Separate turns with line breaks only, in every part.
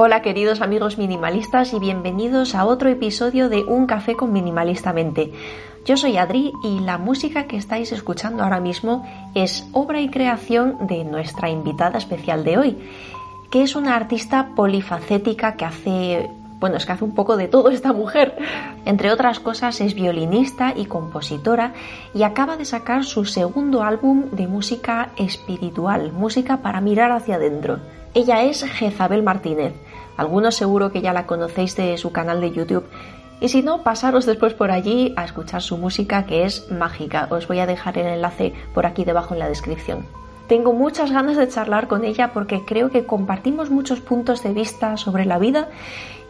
Hola queridos amigos minimalistas y bienvenidos a otro episodio de Un café con minimalistamente. Yo soy Adri y la música que estáis escuchando ahora mismo es obra y creación de nuestra invitada especial de hoy, que es una artista polifacética que hace bueno, es que hace un poco de todo esta mujer. Entre otras cosas, es violinista y compositora y acaba de sacar su segundo álbum de música espiritual, música para mirar hacia adentro. Ella es Jezabel Martínez. Algunos seguro que ya la conocéis de su canal de YouTube. Y si no, pasaros después por allí a escuchar su música que es mágica. Os voy a dejar el enlace por aquí debajo en la descripción. Tengo muchas ganas de charlar con ella porque creo que compartimos muchos puntos de vista sobre la vida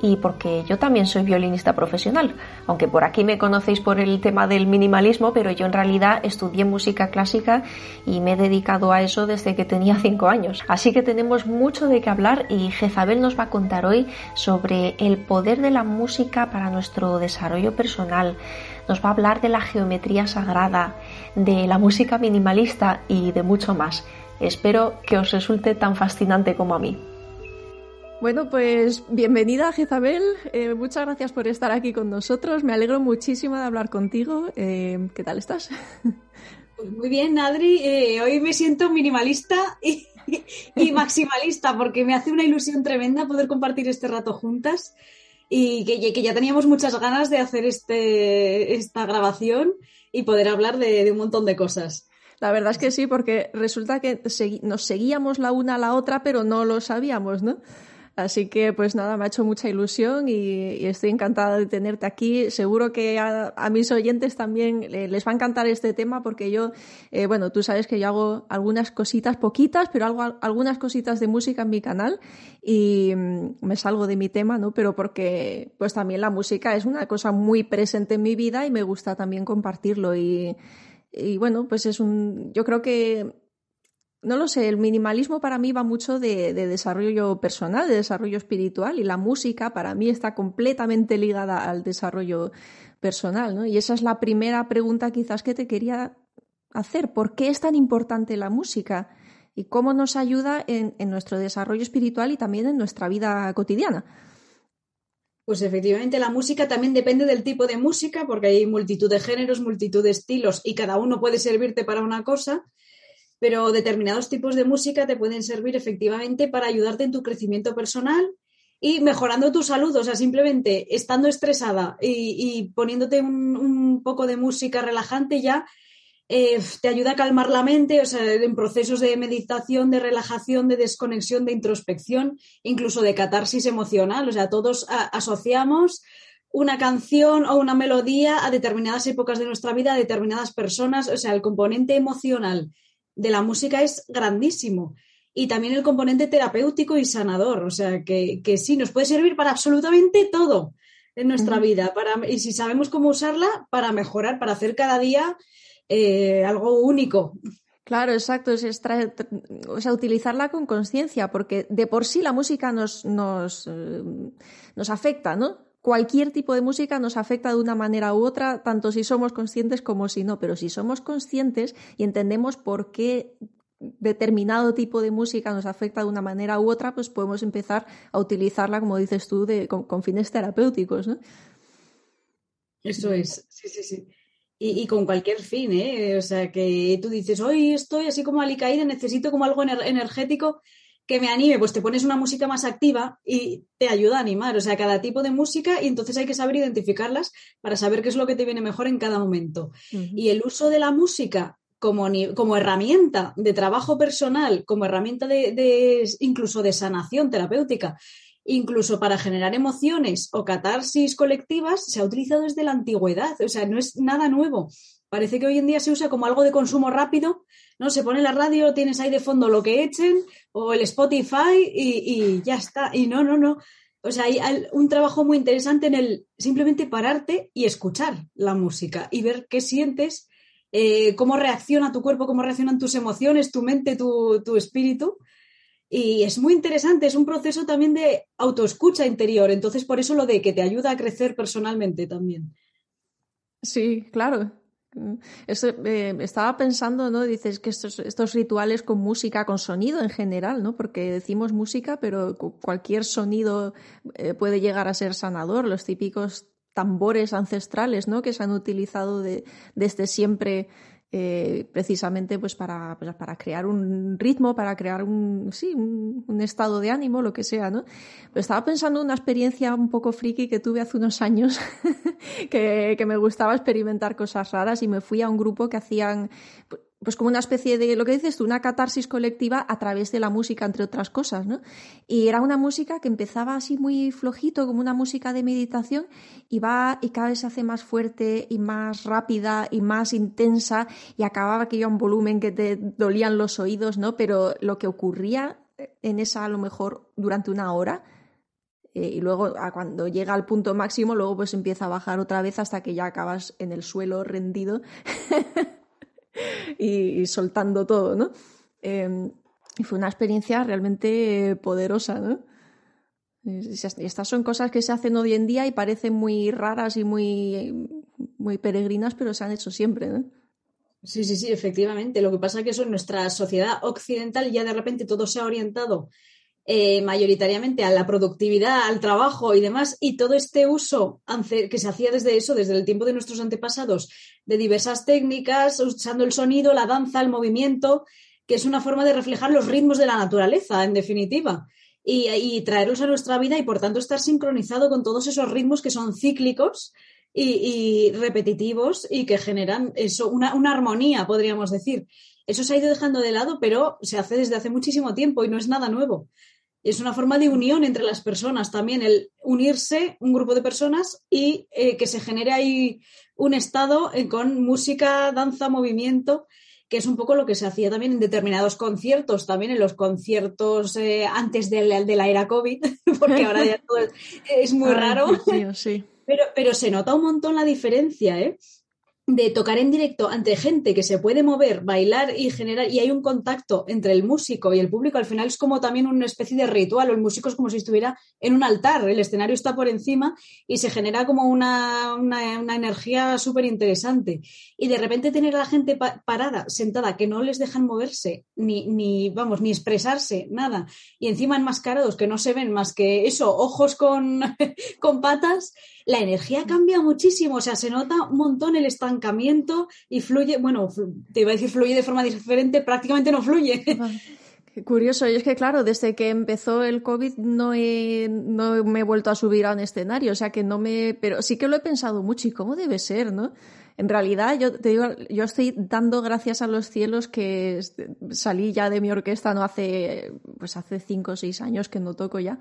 y porque yo también soy violinista profesional, aunque por aquí me conocéis por el tema del minimalismo, pero yo en realidad estudié música clásica y me he dedicado a eso desde que tenía cinco años. Así que tenemos mucho de qué hablar y Jezabel nos va a contar hoy sobre el poder de la música para nuestro desarrollo personal. Nos va a hablar de la geometría sagrada, de la música minimalista y de mucho más. Espero que os resulte tan fascinante como a mí.
Bueno, pues bienvenida, Jezabel. Eh, muchas gracias por estar aquí con nosotros. Me alegro muchísimo de hablar contigo. Eh, ¿Qué tal estás?
Pues muy bien, Adri. Eh, hoy me siento minimalista y, maximalista porque me hace una ilusión tremenda poder compartir este rato juntas y que, ya teníamos muchas ganas de hacer este, esta grabación y poder hablar de, un montón de cosas.
La verdad es que sí, porque resulta que nos seguíamos la una a la otra, pero no lo sabíamos, ¿no? Así que, pues nada, me ha hecho mucha ilusión y, estoy encantada de tenerte aquí. Seguro que a, mis oyentes también les va a encantar este tema porque yo, eh, bueno, tú sabes que yo hago algunas cositas, poquitas, pero hago algunas cositas de música en mi canal y mm, me salgo de mi tema, ¿no? Pero porque, pues también la música es una cosa muy presente en mi vida y me gusta también compartirlo y, y bueno, pues es un, yo creo que no lo sé, el minimalismo para mí va mucho de, desarrollo personal, de desarrollo espiritual y la música para mí está completamente ligada al desarrollo personal, ¿no? Y esa es la primera pregunta quizás que te quería hacer. ¿Por qué es tan importante la música? ¿Y cómo nos ayuda en, en nuestro desarrollo espiritual y también en nuestra vida cotidiana?
Pues efectivamente la música también depende del tipo de música, porque hay multitud de géneros, multitud de estilos y cada uno puede servirte para una cosa pero determinados tipos de música te pueden servir efectivamente para ayudarte en tu crecimiento personal y mejorando tu salud, o sea, simplemente estando estresada y, poniéndote un, poco de música relajante ya eh, te ayuda a calmar la mente, o sea, en procesos de meditación, de relajación, de desconexión, de introspección, incluso de catarsis emocional, o sea, todos asociamos una canción o una melodía a determinadas épocas de nuestra vida, a determinadas personas, o sea, el componente emocional de la música es grandísimo. Y también el componente terapéutico y sanador. O sea, que, sí, nos puede servir para absolutamente todo en nuestra vida. Para, y si sabemos cómo usarla, para mejorar, para hacer cada día eh, algo único.
Claro, exacto. Es o sea, utilizarla con conciencia, porque de por sí la música nos, nos, eh, nos afecta, ¿no? Cualquier tipo de música nos afecta de una manera u otra, tanto si somos conscientes como si no. Pero si somos conscientes y entendemos por qué determinado tipo de música nos afecta de una manera u otra, pues podemos empezar a utilizarla, como dices tú, de, con, fines terapéuticos. ¿no?
Eso es, sí, sí, sí. Y, con cualquier fin, ¿eh? O sea, que tú dices, hoy estoy así como alicaída, necesito como algo energético que me anime, pues te pones una música más activa y te ayuda a animar, o sea, cada tipo de música y entonces hay que saber identificarlas para saber qué es lo que te viene mejor en cada momento. Y el uso de la música como, como, herramienta de trabajo personal, como herramienta de, incluso de sanación terapéutica, incluso para generar emociones o catarsis colectivas, se ha utilizado desde la antigüedad, o sea, no es nada nuevo. Parece que hoy en día se usa como algo de consumo rápido, ¿no? Se pone la radio, tienes ahí de fondo lo que echen, o el Spotify y, ya está. Y no, no, no. O sea, hay un trabajo muy interesante en el simplemente pararte y escuchar la música y ver qué sientes, eh, cómo reacciona tu cuerpo, cómo reaccionan tus emociones, tu mente, tu, tu espíritu. Y es muy interesante, es un proceso también de autoescucha interior. Entonces, por eso lo de que te ayuda a crecer personalmente también.
Sí, claro. Mm, eh, estaba pensando, ¿no? Dices que estos, estos, rituales con música, con sonido en general, ¿no? Porque decimos música, pero cualquier sonido eh, puede llegar a ser sanador. Los típicos tambores ancestrales, ¿no? Que se han utilizado desde siempre eh, precisamente pues para, pues para crear un ritmo, para crear un, sí, un, estado de ánimo, lo que sea, ¿no? Pero estaba pensando en una experiencia un poco friki que tuve hace unos años, que, que, me gustaba experimentar cosas raras y me fui a un grupo que hacían pues como una especie de, lo que dices tú, una catarsis colectiva a través de la música, entre otras cosas, ¿no? Y era una música que empezaba así muy flojito, como una música de meditación, y va y cada vez se hace más fuerte y más rápida y más intensa, y acababa que iba un volumen que te dolían los oídos, ¿no? Pero lo que ocurría en esa, a lo mejor, durante una hora, eh, y luego cuando llega al punto máximo, luego pues empieza a bajar otra vez hasta que ya acabas en el suelo rendido. y, soltando todo, ¿no? Em, y fue una experiencia realmente poderosa, ¿no? Estas son cosas que se hacen hoy en día y parecen muy raras y muy, muy peregrinas, pero se han hecho siempre, ¿no?
Sí, sí, sí, efectivamente. Lo que pasa es que eso en nuestra sociedad occidental ya de repente todo se ha orientado eh, mayoritariamente a la productividad, al trabajo y demás, y todo este uso que se hacía desde eso, desde el tiempo de nuestros antepasados, de diversas técnicas, usando el sonido, la danza, el movimiento, que es una forma de reflejar los ritmos de la naturaleza, en definitiva. Y, traerlos a nuestra vida y por tanto estar sincronizado con todos esos ritmos que son cíclicos y, repetitivos y que generan eso, una, una, armonía, podríamos decir. Eso se ha ido dejando de lado, pero se hace desde hace muchísimo tiempo y no es nada nuevo es una forma de unión entre las personas también, el unirse un grupo de personas y eh, que se genere ahí un estado eh, con música, danza, movimiento, que es un poco lo que se hacía también en determinados conciertos, también en los conciertos eh, antes de la, era COVID, porque ahora ya todo es, muy raro. Pero, pero se nota un montón la diferencia, ¿eh? De tocar en directo ante gente que se puede mover, bailar y generar, y hay un contacto entre el músico y el público, al final es como también una especie de ritual, el músico es como si estuviera en un altar, el escenario está por encima y se genera como una, una, energía súper interesante. Y de repente tener a la gente parada, sentada, que no les dejan moverse, ni, ni, vamos, ni expresarse, nada, y encima enmascarados que no se ven más que eso, ojos con, con patas, la energía cambia muchísimo, o sea, se nota un montón el estancamiento y fluye, bueno, te iba a decir fluye de forma diferente, prácticamente no fluye.
Qué curioso, y es que claro, desde que empezó el COVID no, no me he vuelto a subir a un escenario, o sea que no me, pero sí que lo he pensado mucho y cómo debe ser, ¿no? En realidad, yo te digo, yo estoy dando gracias a los cielos que salí ya de mi orquesta no hace, pues hace cinco o seis años que no toco ya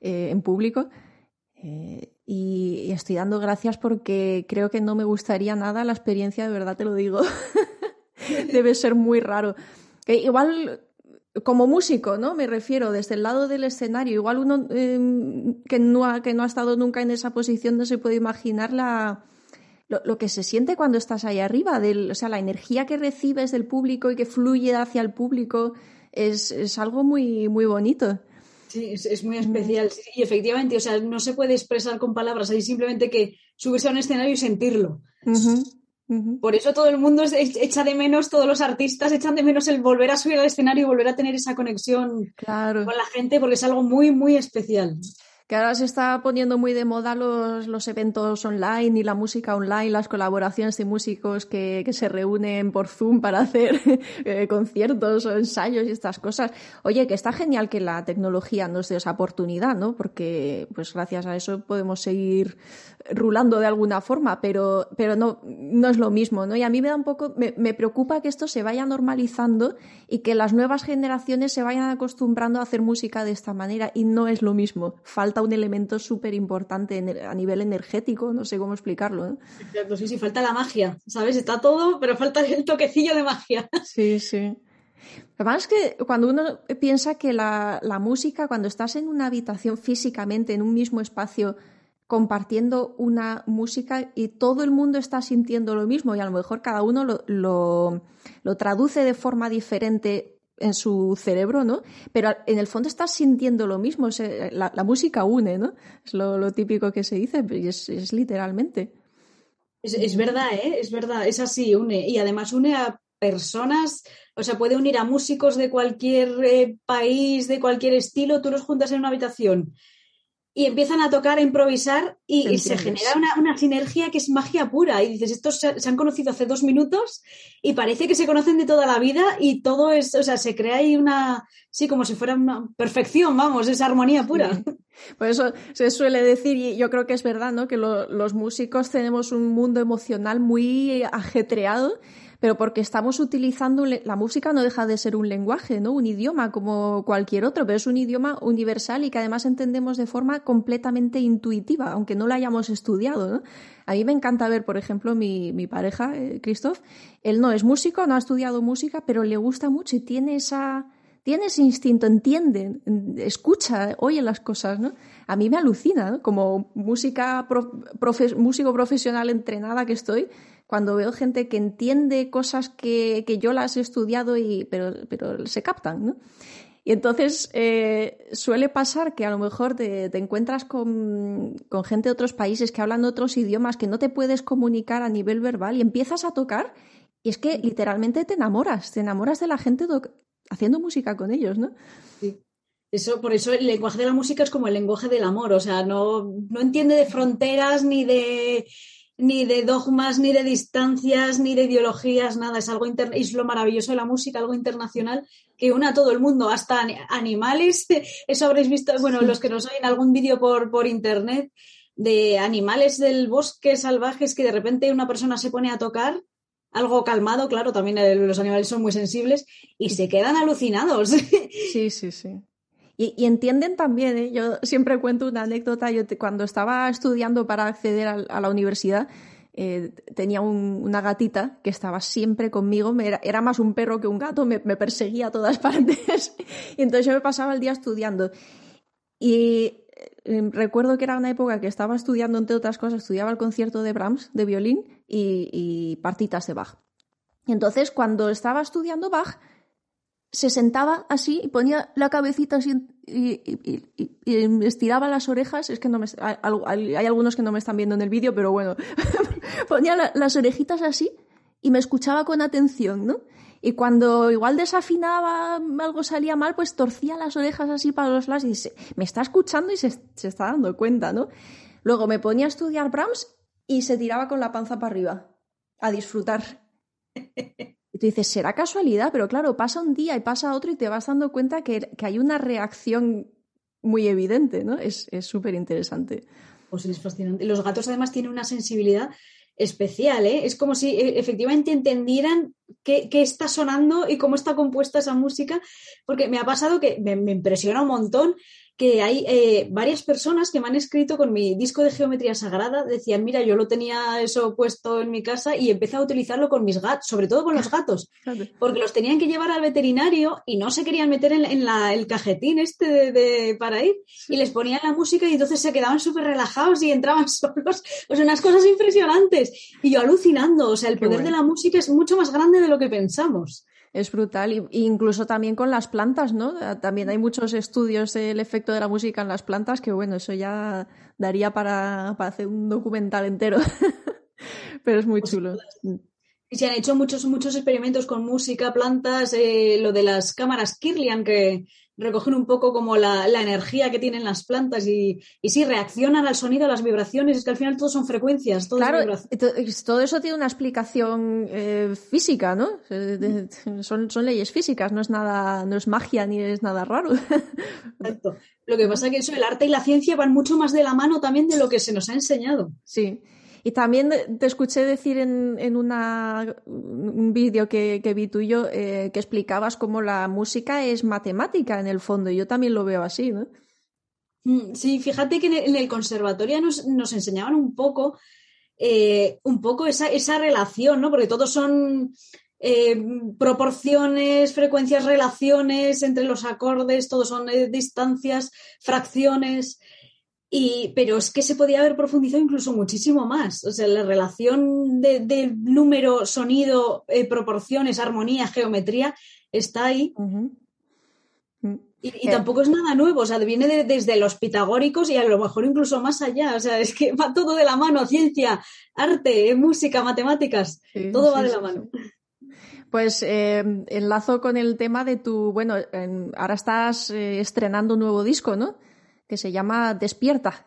eh, en público. Eh, y, estoy dando gracias porque creo que no me gustaría nada la experiencia, de verdad te lo digo. Debe ser muy raro. igual como músico, ¿no? Me refiero desde el lado del escenario. Igual uno em, que, no ha, que no ha estado nunca en esa posición no se puede imaginar la, lo, que se siente cuando estás ahí arriba. Del, o sea, la energía que recibes del público y que fluye hacia el público es, es algo muy, muy bonito.
Sí, es, muy especial. y efectivamente, o sea, no se puede expresar con palabras, hay simplemente que subirse a un escenario y sentirlo. Por eso todo el mundo echa de menos, todos los artistas echan de menos el volver a subir al escenario y volver a tener esa conexión con la gente, porque es algo muy, muy especial.
Que ahora se está poniendo muy de moda los, los eventos online y la música online, las colaboraciones de músicos que, que se reúnen por Zoom para hacer eh, conciertos o ensayos y estas cosas. Oye, que está genial que la tecnología nos dé esa oportunidad, ¿no? Porque pues gracias a eso podemos seguir rulando de alguna forma, pero, pero no, no es lo mismo, ¿no? Y a mí me da un poco, me, me preocupa que esto se vaya normalizando y que las nuevas generaciones se vayan acostumbrando a hacer música de esta manera y no es lo mismo. Falta un elemento súper importante a nivel energético, no sé cómo explicarlo. ¿eh?
Exacto, sí, sí, falta la magia, ¿sabes? Está todo, pero falta el toquecillo de magia.
Sí, sí. Además que cuando uno piensa que la, la música, cuando estás en una habitación físicamente, en un mismo espacio, compartiendo una música y todo el mundo está sintiendo lo mismo y a lo mejor cada uno lo, lo, lo traduce de forma diferente en su cerebro, ¿no? Pero en el fondo estás sintiendo lo mismo. la, música une, ¿no? Es lo, típico que se dice, y es, literalmente.
Es, verdad, ¿eh? Es verdad, es así, une. Y además une a personas, o sea, puede unir a músicos de cualquier eh, país, de cualquier estilo, tú los juntas en una habitación y empiezan a tocar, a improvisar y, se genera una, sinergia que es magia pura. Y dices, estos se, han conocido hace dos minutos y parece que se conocen de toda la vida y todo es, o sea, se crea ahí una, sí, como si fuera una perfección, vamos, es armonía pura.
Por eso se suele decir, y yo creo que es verdad, ¿no? Que los músicos tenemos un mundo emocional muy ajetreado pero porque estamos utilizando la música no deja de ser un lenguaje, ¿no? Un idioma como cualquier otro, pero es un idioma universal y que además entendemos de forma completamente intuitiva, aunque no lo hayamos estudiado. A mí me encanta ver, por ejemplo, mi, mi pareja, eh, Christoph, él no es músico, no ha estudiado música, pero le gusta mucho y tiene esa tiene ese instinto, entiende, escucha, oye las cosas, ¿no? A mí me alucina. Como música músico profesional entrenada que estoy, cuando veo gente que entiende cosas que, que yo las he estudiado, y, pero, pero se captan, ¿no? Y entonces eh, suele pasar que a lo mejor te, te encuentras con, con, gente de otros países que hablan otros idiomas que no te puedes comunicar a nivel verbal y empiezas a tocar y es que literalmente te enamoras, te enamoras de la gente haciendo música con ellos, ¿no?
Sí. Eso, por eso el lenguaje de la música es como el lenguaje del amor, o sea, no, no entiende de fronteras ni de ni de dogmas, ni de distancias, ni de ideologías, nada. Es algo inter... es lo maravilloso de la música, algo internacional que une a todo el mundo, hasta animales. Eso habréis visto, bueno, los que nos oyen algún vídeo por, por internet de animales del bosque salvajes que de repente una persona se pone a tocar algo calmado, claro, también los animales son muy sensibles y se quedan alucinados.
Sí, sí, sí. Y, entienden también, ¿eh? yo siempre cuento una anécdota, yo cuando estaba estudiando para acceder a, la universidad, eh, tenía una gatita que estaba siempre conmigo, era, más un perro que un gato, me, perseguía a todas partes, y entonces yo me pasaba el día estudiando. Y eh, recuerdo que era una época que estaba estudiando, entre otras cosas, estudiaba el concierto de Brahms de violín y, y partitas de Bach. Entonces, cuando estaba estudiando Bach, se sentaba así y ponía la cabecita así y, estiraba las orejas. Es que no me, hay, algunos que no me están viendo en el vídeo, pero bueno, ponía las orejitas así y me escuchaba con atención, ¿no? Y cuando igual desafinaba, algo salía mal, pues torcía las orejas así para los lados y dice, me está escuchando y se, se está dando cuenta, ¿no? Luego me ponía a estudiar Brahms y se tiraba con la panza para arriba, a disfrutar. Y tú dices, será casualidad, pero claro, pasa un día y pasa otro y te vas dando cuenta que, hay una reacción muy evidente, ¿no? Es súper interesante.
Pues es fascinante. Los gatos además tienen una sensibilidad especial, ¿eh? Es como si eh, efectivamente entendieran qué, está sonando y cómo está compuesta esa música, porque me ha pasado que me, me impresiona un montón que hay eh, varias personas que me han escrito con mi disco de geometría sagrada, decían, mira, yo lo tenía eso puesto en mi casa y empecé a utilizarlo con mis gatos, sobre todo con los gatos, porque los tenían que llevar al veterinario y no se querían meter en, el cajetín este de, para ir y les ponían la música y entonces se quedaban súper relajados y entraban solos, pues unas cosas impresionantes. Y yo alucinando, o sea, el poder de la música es mucho más grande de lo que pensamos.
Es brutal, y, incluso también con las plantas, ¿no? También hay muchos estudios del efecto de la música en las plantas que, bueno, eso ya daría para, hacer un documental entero. Pero es muy pues chulo.
Y se han hecho muchos, muchos experimentos con música, plantas, eh, lo de las cámaras Kirlian que, recogen un poco como la, energía que tienen las plantas y, y, sí, reaccionan al sonido, a las vibraciones, es que al final todo son frecuencias. Todo
claro, todo eso tiene una explicación eh, física, ¿no? son, son leyes físicas, no es nada, no es magia ni es nada raro.
Exacto. Lo que pasa es que eso, el arte y la ciencia van mucho más de la mano también de lo que se nos ha enseñado.
Sí. Y también te escuché decir en, una, un vídeo que, que, vi tuyo eh, que explicabas cómo la música es matemática en el fondo. Yo también lo veo así, ¿no?
Mm, sí, fíjate que en el conservatorio nos, nos enseñaban un poco, eh, un poco esa, relación, ¿no? Porque todos son eh, proporciones, frecuencias, relaciones entre los acordes, todos son distancias, fracciones. Y, pero es que se podía haber profundizado incluso muchísimo más. O sea, la relación de, número, sonido, eh, proporciones, armonía, geometría está ahí. Mm. Y, eh. tampoco es nada nuevo, o sea, viene desde los pitagóricos y a lo mejor incluso más allá. O sea, es que va todo de la mano, ciencia, arte, música, matemáticas, todo va de la mano.
Pues eh, enlazo con el tema de tu, bueno, ahora estás estrenando un nuevo disco, ¿no? Que se llama Despierta.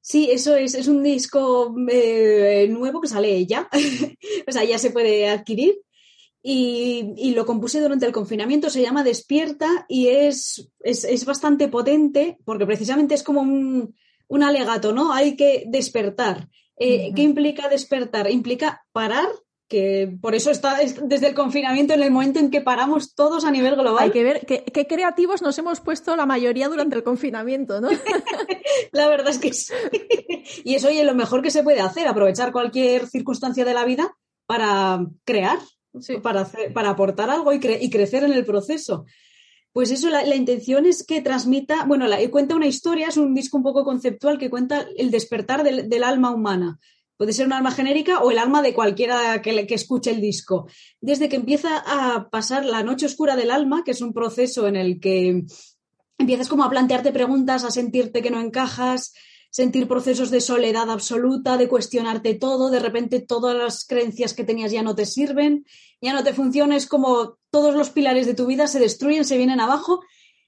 Sí, eso es, es un disco eh, nuevo que sale ya, o sea, ya se puede adquirir. Y, lo compuse durante el confinamiento, se llama Despierta y es, es, bastante potente porque precisamente es como un, un alegato, ¿no? Hay que despertar. Eh, ¿Qué implica despertar? Implica parar que por eso está desde el confinamiento en el momento en que paramos todos a nivel global.
Hay que ver qué, creativos nos hemos puesto la mayoría durante el confinamiento, ¿no?
la verdad es que sí. Y es, oye, lo mejor que se puede hacer, aprovechar cualquier circunstancia de la vida para crear, para, para aportar algo y, crecer en el proceso. Pues eso, la, intención es que transmita, bueno, la, cuenta una historia, es un disco un poco conceptual que cuenta el despertar del alma humana Puede ser un alma genérica o el alma de cualquiera que, escuche el disco. Desde que empieza a pasar la noche oscura del alma, que es un proceso en el que empiezas como a plantearte preguntas, a sentirte que no encajas, sentir procesos de soledad absoluta, de cuestionarte todo, de repente todas las creencias que tenías ya no te sirven, ya no te funcionan, es como todos los pilares de tu vida se destruyen, se vienen abajo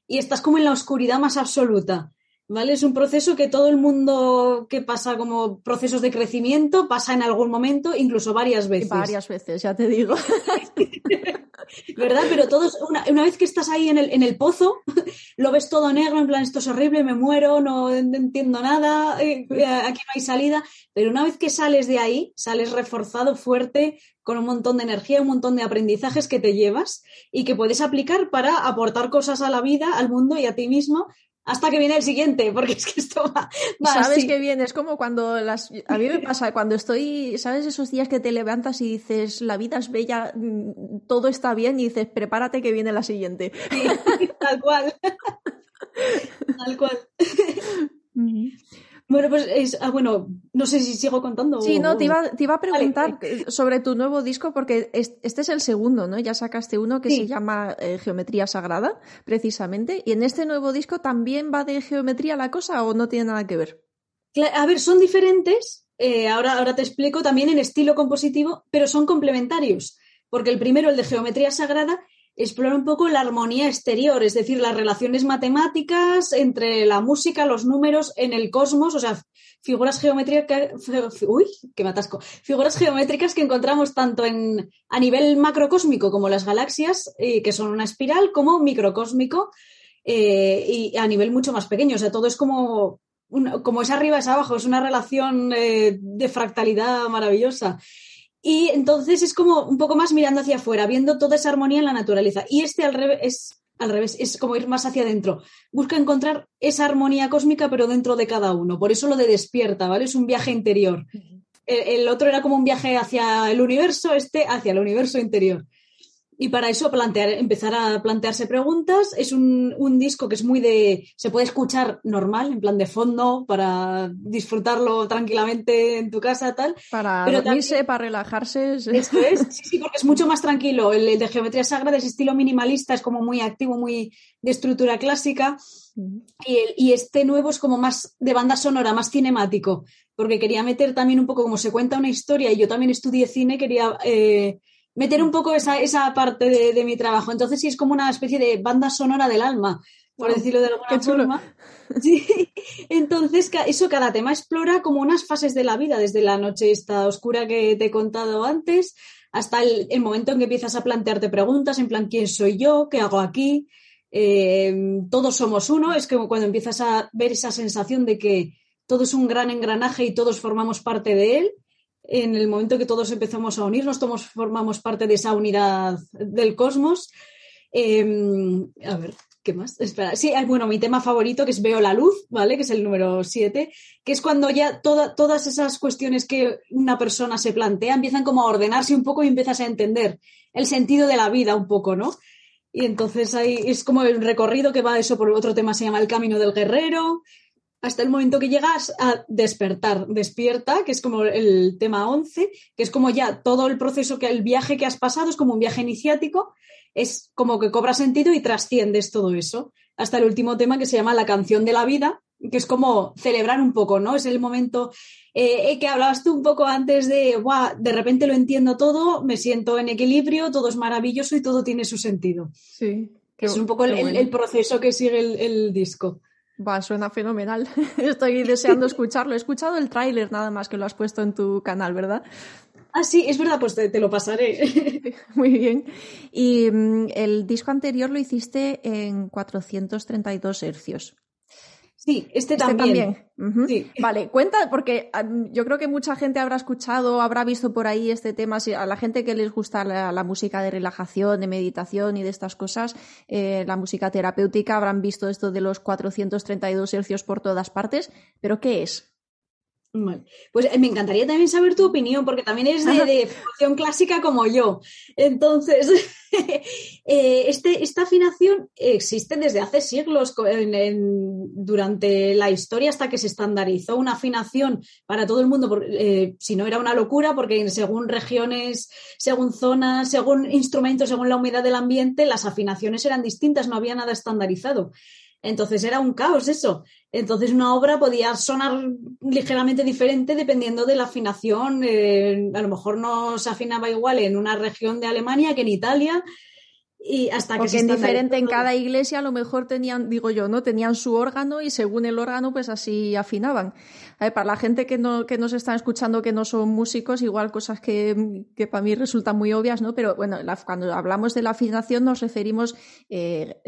y estás como en la oscuridad más absoluta. ¿Vale? Es un proceso que todo el mundo que pasa como procesos de crecimiento pasa en algún momento, incluso varias veces.
Varias veces, ya te digo.
¿Verdad? Pero todos, una, vez que estás ahí en el, en el pozo, lo ves todo negro, en plan, esto es horrible, me muero, no entiendo nada, eh, aquí no hay salida. Pero una vez que sales de ahí, sales reforzado, fuerte, con un montón de energía, un montón de aprendizajes que te llevas y que puedes aplicar para aportar cosas a la vida, al mundo y a ti mismo hasta que viene el siguiente, porque es que esto va.
Sabes que viene, es como cuando las. A mí me pasa, cuando estoy, ¿sabes? Esos días que te levantas y dices, la vida es bella, mm, todo está bien, y dices, prepárate que viene la siguiente.
tal cual. tal cual. Bueno, pues es, ah, bueno, no sé si sigo contando.
Sí, no, te iba, te iba a preguntar sobre tu nuevo disco porque este es el segundo, ¿no? Ya sacaste uno que se llama eh, Geometría Sagrada, precisamente. ¿Y en este nuevo disco también va de geometría la cosa o no tiene nada que ver?
A ver, son diferentes, eh, ahora, ahora te explico, también en estilo compositivo, pero son complementarios. Porque el primero, el de Geometría Sagrada, explora un poco la armonía exterior, es decir, las relaciones matemáticas entre la música, los números en el cosmos, o sea, figuras geométricas, uy, que figuras geométricas que encontramos tanto en, a nivel macrocósmico como las galaxias, que son una espiral, como microcósmico eh, y a nivel mucho más pequeño, o sea, todo es como, como es arriba, es abajo, es una relación eh, de fractalidad maravillosa. Y entonces es como un poco más mirando hacia afuera, viendo toda esa armonía en la naturaleza. Y este al revés es, al revés, es como ir más hacia adentro. Busca encontrar esa armonía cósmica, pero dentro de cada uno. Por eso lo de despierta, ¿vale? Es un viaje interior. el otro era como un viaje hacia el universo, este hacia el universo interior. Y para eso plantear, empezar a plantearse preguntas. Es un, disco que es muy de. se puede escuchar normal, en plan de fondo, para disfrutarlo tranquilamente en tu casa, tal.
Para dormirse, para relajarse.
Eso es, sí, sí, porque es mucho más tranquilo. El, de geometría sagrada es estilo minimalista, es como muy activo, muy de estructura clásica. Y, y este nuevo es como más de banda sonora, más cinemático, porque quería meter también un poco como se cuenta una historia y yo también estudié cine, quería. Eh, meter un poco esa, esa parte de, mi trabajo. Entonces sí es como una especie de banda sonora del alma, por decirlo de alguna forma. Sí. Entonces, eso, cada tema explora como unas fases de la vida, desde la noche esta oscura que te he contado antes, hasta el, momento en que empiezas a plantearte preguntas, en plan, ¿quién soy yo? ¿Qué hago aquí? Eh, todos somos uno, es como cuando empiezas a ver esa sensación de que todo es un gran engranaje y todos formamos parte de él. En el momento que todos empezamos a unirnos, todos formamos parte de esa unidad del cosmos. Em, a ver, ¿Qué más? Espera. Sí, bueno, mi tema favorito que es Veo la luz, ¿vale? Que es el número 7, que es cuando ya todas esas cuestiones que una persona se plantea empiezan como a ordenarse un poco y empiezas a entender el sentido de la vida un poco, ¿no? Y entonces ahí es como el recorrido que va eso por otro tema se llama El camino del guerrero, hasta el momento que llegas a despertar, despierta, que es como el tema 11, que es como ya todo el proceso, que el viaje que has pasado es como un viaje iniciático es como que cobra sentido y trasciendes todo eso. Hasta el último tema que se llama La canción de la vida, que es como celebrar un poco, ¿no? Es el momento eh, eh, que hablabas tú un poco antes de, Buah, de repente lo entiendo todo, me siento en equilibrio, todo es maravilloso y todo tiene su sentido.
Sí.
es un poco el, proceso que sigue el, disco.
Va, suena fenomenal. Estoy deseando escucharlo. He escuchado el tráiler nada más que lo has puesto en tu canal, ¿verdad?
Ah, sí, es verdad, pues te, lo pasaré.
Muy bien. Y mm, el disco anterior lo hiciste en 432 hercios.
Sí, este, este también.
Vale, cuenta, porque yo creo que mucha gente habrá escuchado, habrá visto por ahí este tema, a la gente que les gusta la, música de relajación, de meditación y de estas cosas, eh, la música terapéutica, habrán visto esto de los 432 hercios por todas partes, pero ¿qué es?
Pues eh, me encantaría también saber tu opinión, porque también eres de, formación clásica como yo. Entonces, eh, este, esta afinación existe desde hace siglos durante la historia hasta que se estandarizó una afinación para todo el mundo, eh, si no era una locura, porque según regiones, según zonas, según instrumentos, según la humedad del ambiente, las afinaciones eran distintas, no había nada estandarizado. Entonces era un caos eso. Entonces una obra podía sonar ligeramente diferente dependiendo de la afinación. Eh, a lo mejor no se afinaba igual en una región de Alemania que en Italia y hasta
Porque en diferente en cada iglesia a lo mejor tenían, digo yo, ¿no? Tenían su órgano y según el órgano pues así afinaban. Para la gente que, no, que nos está escuchando que no son músicos, igual cosas que, que para mí resultan muy obvias, ¿no? Pero bueno, cuando hablamos de la afinación nos referimos, eh,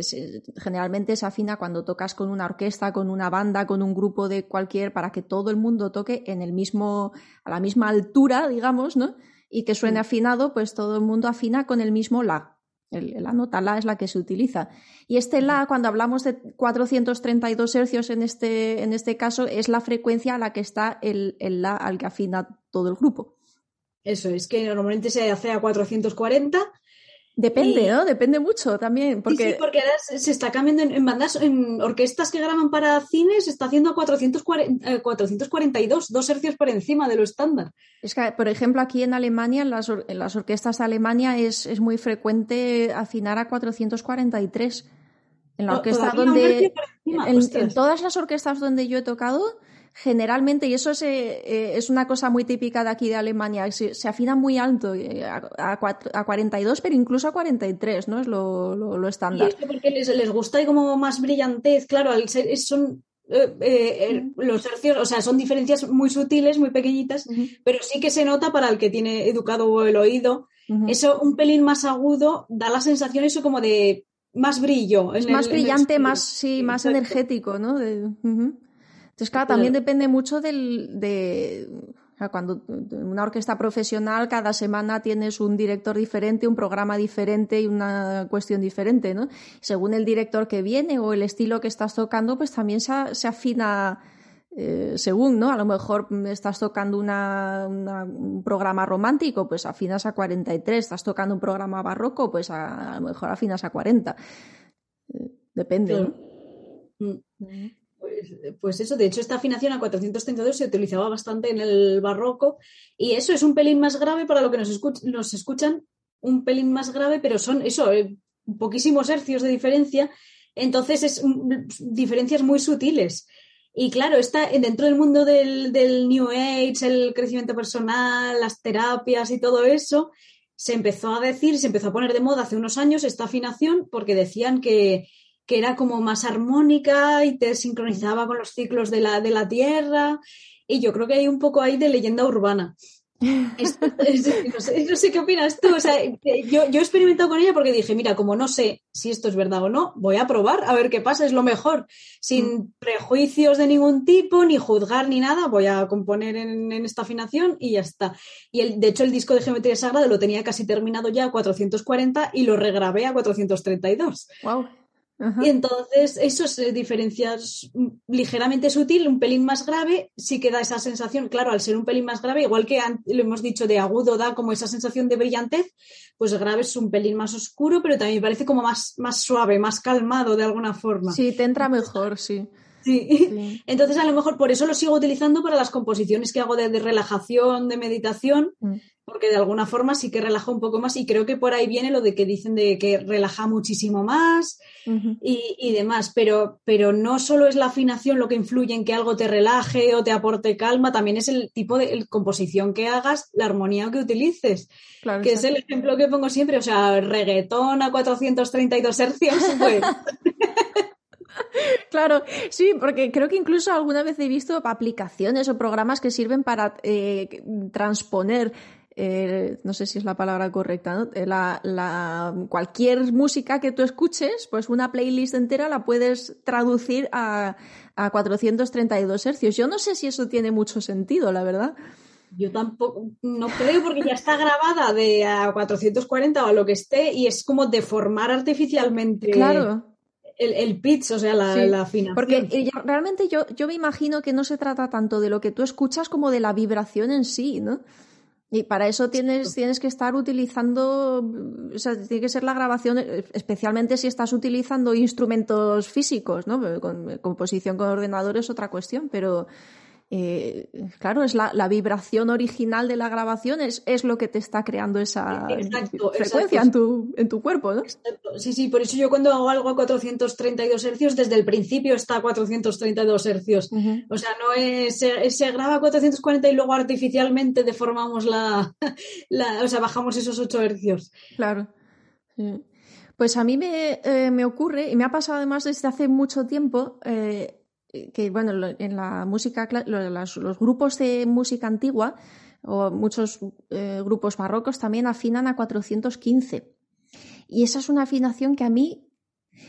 generalmente se afina cuando tocas con una orquesta, con una banda, con un grupo de cualquier, para que todo el mundo toque en el mismo, a la misma altura, digamos, ¿no? Y que suene afinado, pues todo el mundo afina con el mismo la la nota La es la que se utiliza. Y este La, cuando hablamos de 432 hercios en este, en este caso, es la frecuencia a la que está el, el La al que afina todo el grupo.
Eso, es que normalmente se hace a 440
Depende, ¿no? Depende mucho también. Porque...
Sí, porque ahora se está cambiando en, bandas, en orquestas que graban para cine, se está haciendo a 440, 442, eh, dos hercios por encima de lo estándar.
Es que, por ejemplo, aquí en Alemania, en las, en las orquestas de Alemania, es, es, muy frecuente afinar a 443. En la orquesta donde. en todas las orquestas donde yo he tocado, generalmente, y eso es, eh, eh, es, una cosa muy típica de aquí de Alemania, se, afina muy alto, eh, a, a, 42, pero incluso a 43, ¿no? Es lo, lo, estándar.
Y porque les, les, gusta como más brillantez, claro, son los hercios, o sea, son diferencias muy sutiles, muy pequeñitas, pero sí que se nota para el que tiene educado el oído. Eso, un pelín más agudo, da la sensación eso como de más brillo.
Es más brillante, más, sí, más energético, ¿no? De, entonces, claro, también depende mucho del, de, cuando una orquesta profesional cada semana tienes un director diferente, un programa diferente y una cuestión diferente, ¿no? Según el director que viene o el estilo que estás tocando, pues también se, afina eh, según, ¿no? A lo mejor estás tocando una, un programa romántico, pues afinas a 43, estás tocando un programa barroco, pues a, lo mejor afinas a 40. Eh, depende, ¿no?
Pues, eso, de hecho, esta afinación a 432 se utilizaba bastante en el barroco y eso es un pelín más grave para lo que nos, escuchan, un pelín más grave, pero son eso, eh, poquísimos hercios de diferencia, entonces es diferencias muy sutiles. Y claro, está dentro del mundo del New Age, el crecimiento personal, las terapias y todo eso, se empezó a decir, se empezó a poner de moda hace unos años esta afinación porque decían que que era como más armónica y te sincronizaba con los ciclos de la, de la Tierra. Y yo creo que hay un poco ahí de leyenda urbana. no, sé, qué opinas tú. O sea, yo, yo, he experimentado con ella porque dije, mira, como no sé si esto es verdad o no, voy a probar a ver qué pasa, es lo mejor. Sin mm. prejuicios de ningún tipo, ni juzgar ni nada, voy a componer en, esta afinación y ya está. Y el, de hecho, el disco de Geometría Sagrada lo tenía casi terminado ya a 440 y lo regrabé a 432.
Wow.
Y entonces eso es diferencias ligeramente sutil, un pelín más grave, sí que da esa sensación, claro, al ser un pelín más grave, igual que lo hemos dicho de agudo, da como esa sensación de brillantez, pues grave es un pelín más oscuro, pero también parece como más, más suave, más calmado de alguna forma.
Sí, te entra mejor, sí.
Sí. Entonces, a lo mejor por eso lo sigo utilizando para las composiciones que hago de, relajación, de meditación, mm. porque de alguna forma sí que relaja un poco más y creo que por ahí viene lo de que dicen de que relaja muchísimo más y, demás, pero, pero no solo es la afinación lo que influye en que algo te relaje o te aporte calma, también es el tipo de composición que hagas, la armonía que utilices, que es el ejemplo que pongo siempre, o sea, reggaetón a 432 hercios, pues...
Claro, sí, porque creo que incluso alguna vez he visto aplicaciones o programas que sirven para eh, transponer eh, no sé si es la palabra correcta, eh, la, cualquier música que tú escuches, pues una playlist entera la puedes traducir a, a 432 hercios. Yo no sé si eso tiene mucho sentido, la verdad.
Yo tampoco, no creo porque ya está grabada de a 440 o a lo que esté y es como deformar artificialmente.
Claro
el, pitch, o sea, la, afinación.
Porque eh, realmente yo, yo me imagino que no se trata tanto de lo que tú escuchas como de la vibración en sí, ¿no? Y para eso tienes, tienes que estar utilizando, o sea, tiene que ser la grabación, especialmente si estás utilizando instrumentos físicos, ¿no? Con, composición con ordenador es otra cuestión, pero eh, claro, es la, vibración original de la grabación, es, es, lo que te está creando esa frecuencia En, tu, en tu cuerpo, ¿no?
Sí, sí, por eso yo cuando hago algo a 432 hercios, desde el principio está a 432 hercios. O sea, no es, se, graba a 440 y luego artificialmente deformamos la, o sea, bajamos esos 8 hercios.
Claro. Pues a mí me, eh, me, ocurre, y me ha pasado además desde hace mucho tiempo, eh, que bueno, en la música, los, grupos de música antigua o muchos eh, grupos barrocos también afinan a 415. Y esa es una afinación que a mí,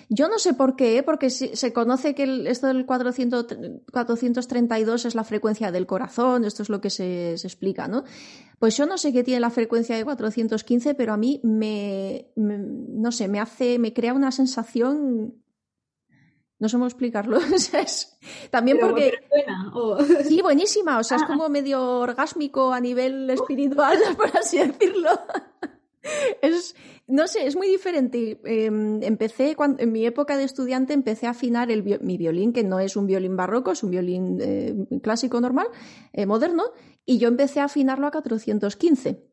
yo no sé por qué, ¿eh? porque se, conoce que esto del 400, 432 es la frecuencia del corazón, esto es lo que se, explica, ¿no? Pues yo no sé qué tiene la frecuencia de 415, pero a mí me no sé, me hace, me crea una sensación no sé cómo explicarlo. también porque. Sí, buenísima. O sea, es ah. como medio orgásmico a nivel espiritual, por así decirlo. Es, no sé, es muy diferente. Em, empecé, cuando, en mi época de estudiante, empecé a afinar el, mi violín, que no es un violín barroco, es un violín eh, clásico normal, eh, moderno, y yo empecé a afinarlo a 415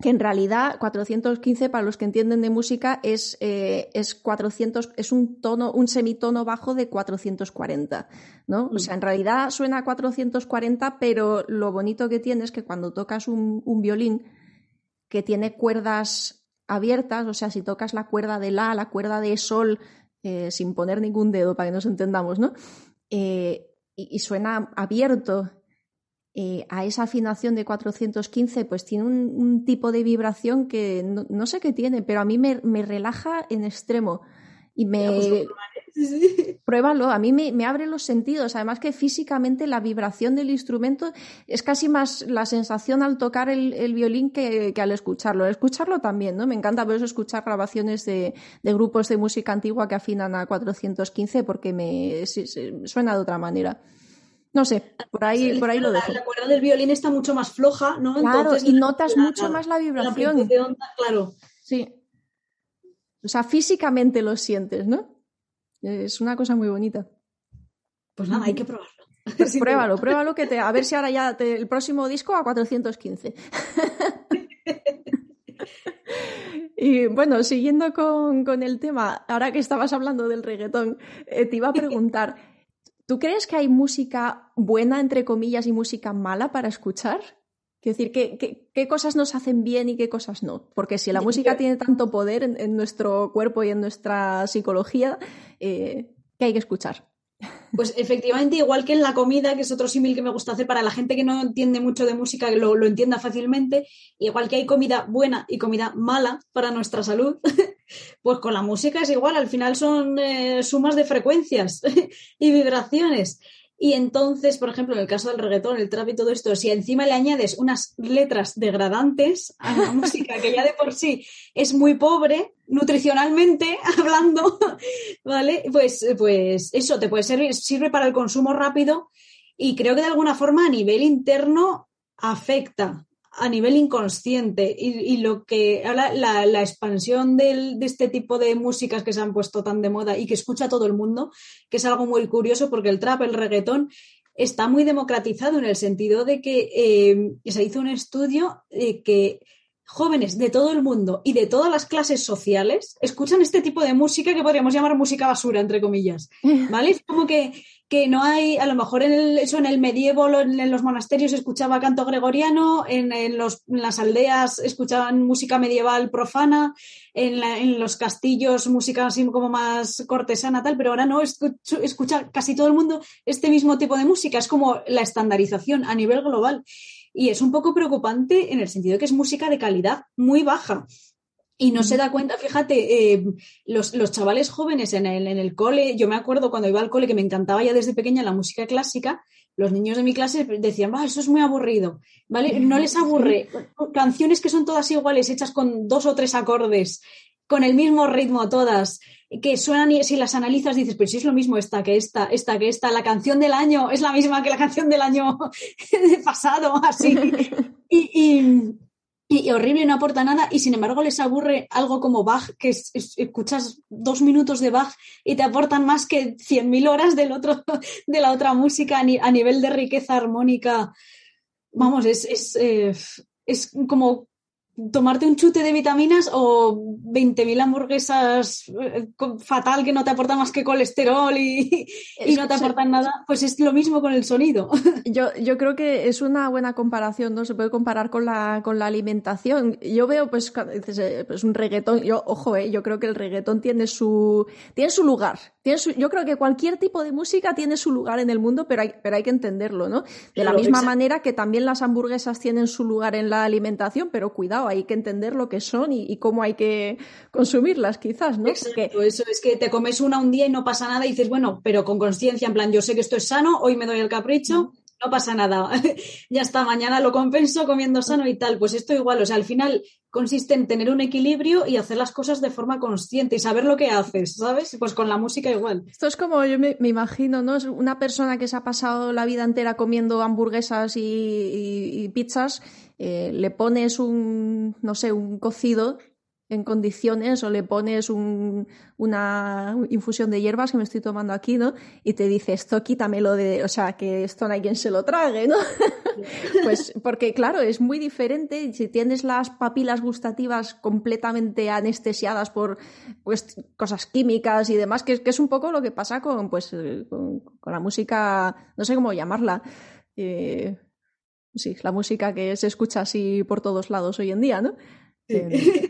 que en realidad 415 para los que entienden de música es, eh, es 400 es un tono un semitono bajo de 440 no o sea en realidad suena a 440 pero lo bonito que tiene es que cuando tocas un, violín que tiene cuerdas abiertas o sea si tocas la cuerda de la la cuerda de sol eh, sin poner ningún dedo para que nos entendamos no eh, y suena abierto eh, a esa afinación de 415, pues tiene un, tipo de vibración que no, sé qué tiene, pero a mí me, relaja en extremo. Y me. Pues, Pruébalo, a mí me, abre los sentidos. Además, que físicamente la vibración del instrumento es casi más la sensación al tocar el, violín que, al escucharlo. escucharlo también, ¿no? Me encanta por eso escuchar grabaciones de, grupos de música antigua que afinan a 415 porque me suena de otra manera. No sé, por ahí, por ahí lo dejo.
La, cuerda del violín está mucho más floja, ¿no?
Claro, y notas mucho más la vibración.
claro.
Sí. O sea, físicamente lo sientes, ¿no? Es una cosa muy bonita.
Pues nada, hay que probarlo.
pruébalo, pruébalo que te, a ver si ahora ya el próximo disco a 415. y bueno, siguiendo con, con, el tema, ahora que estabas hablando del reggaetón, eh, te iba a preguntar, ¿Tú crees que hay música buena, entre comillas, y música mala para escuchar? Quiero decir, ¿qué, qué, cosas nos hacen bien y qué cosas no? Porque si la música tiene tanto poder en, nuestro cuerpo y en nuestra psicología, eh, ¿qué hay que escuchar?
Pues efectivamente, igual que en la comida, que es otro símil que me gusta hacer para la gente que no entiende mucho de música, que lo, lo, entienda fácilmente, igual que hay comida buena y comida mala para nuestra salud, pues con la música es igual, al final son eh, sumas de frecuencias y vibraciones. Y entonces, por ejemplo, en el caso del reggaetón, el trap y todo esto, si encima le añades unas letras degradantes a la música que ya de por sí es muy pobre, nutricionalmente hablando, ¿vale? Pues, pues eso te puede servir, sirve para el consumo rápido y creo que de alguna forma a nivel interno afecta a nivel inconsciente y, lo que ahora la, expansión de este tipo de músicas que se han puesto tan de moda y que escucha todo el mundo, que es algo muy curioso porque el trap, el reggaetón, está muy democratizado en el sentido de que eh, se hizo un estudio de que jóvenes de todo el mundo y de todas las clases sociales escuchan este tipo de música que podríamos llamar música basura, entre comillas. ¿Vale? Es como que que no hay, a lo mejor en el, eso en el medievo, en los monasterios escuchaba canto gregoriano, en, los, las aldeas escuchaban música medieval profana, en, los castillos música así como más cortesana, tal, pero ahora no, escucha, casi todo el mundo este mismo tipo de música, es como la estandarización a nivel global. Y es un poco preocupante en el sentido de que es música de calidad muy baja y no se da cuenta, fíjate, eh, los, chavales jóvenes en el, en el cole, yo me acuerdo cuando iba al cole que me encantaba ya desde pequeña la música clásica, los niños de mi clase decían, va, eso es muy aburrido, ¿vale? No les aburre. Canciones que son todas iguales, hechas con dos o tres acordes, con el mismo ritmo todas, que suenan y si las analizas dices, pero si es lo mismo esta que esta, esta que esta, la canción del año es la misma que la canción del año pasado, así. y y, horrible, no aporta nada, y sin embargo les aburre algo como Bach, que escuchas dos minutos de Bach y te aportan más que 100.000 horas del otro, de la otra música a, nivel de riqueza armónica. Vamos, es, es, eh, es como tomarte un chute de vitaminas o 20.000 hamburguesas eh, fatal que no te aporta más que colesterol y, no te aportan nada, pues es lo mismo con el sonido.
Yo, yo creo que es una buena comparación, ¿no? Se puede comparar con la, con la alimentación. Yo veo, pues, eh, pues un reggaetón, yo, ojo, eh, yo creo que el reggaetón tiene su, tiene su lugar. Tiene yo creo que cualquier tipo de música tiene su lugar en el mundo, pero hay, pero hay que entenderlo, ¿no? De la misma manera que también las hamburguesas tienen su lugar en la alimentación, pero cuidado, hay que entender lo que son y, cómo hay que consumirlas, quizás, ¿no?
Exacto, eso es que te comes una un día y no pasa nada y dices, bueno, pero con conciencia, en plan, yo sé que esto es sano, hoy me doy el capricho, no pasa nada, ya está, mañana lo compenso comiendo sano y tal. Pues esto igual, o sea, al final consiste en tener un equilibrio y hacer las cosas de forma consciente y saber lo que haces, ¿sabes? Pues con la música igual.
Esto es como yo me, imagino, ¿no? Es una persona que se ha pasado la vida entera comiendo hamburguesas y, pizzas, eh, le pones un, no sé, un cocido en condiciones o le pones una infusión de hierbas que me estoy tomando aquí, ¿no? Y te dice, esto quítamelo de, o sea, que esto no hay quien se lo trague, ¿no? pues porque, claro, es muy diferente si tienes las papilas gustativas completamente anestesiadas por pues, cosas químicas y demás, que, que es un poco lo que pasa con, pues, con, la música, no sé cómo llamarla. Eh, sí, la música que se escucha así por todos lados hoy en día, ¿no? Eh,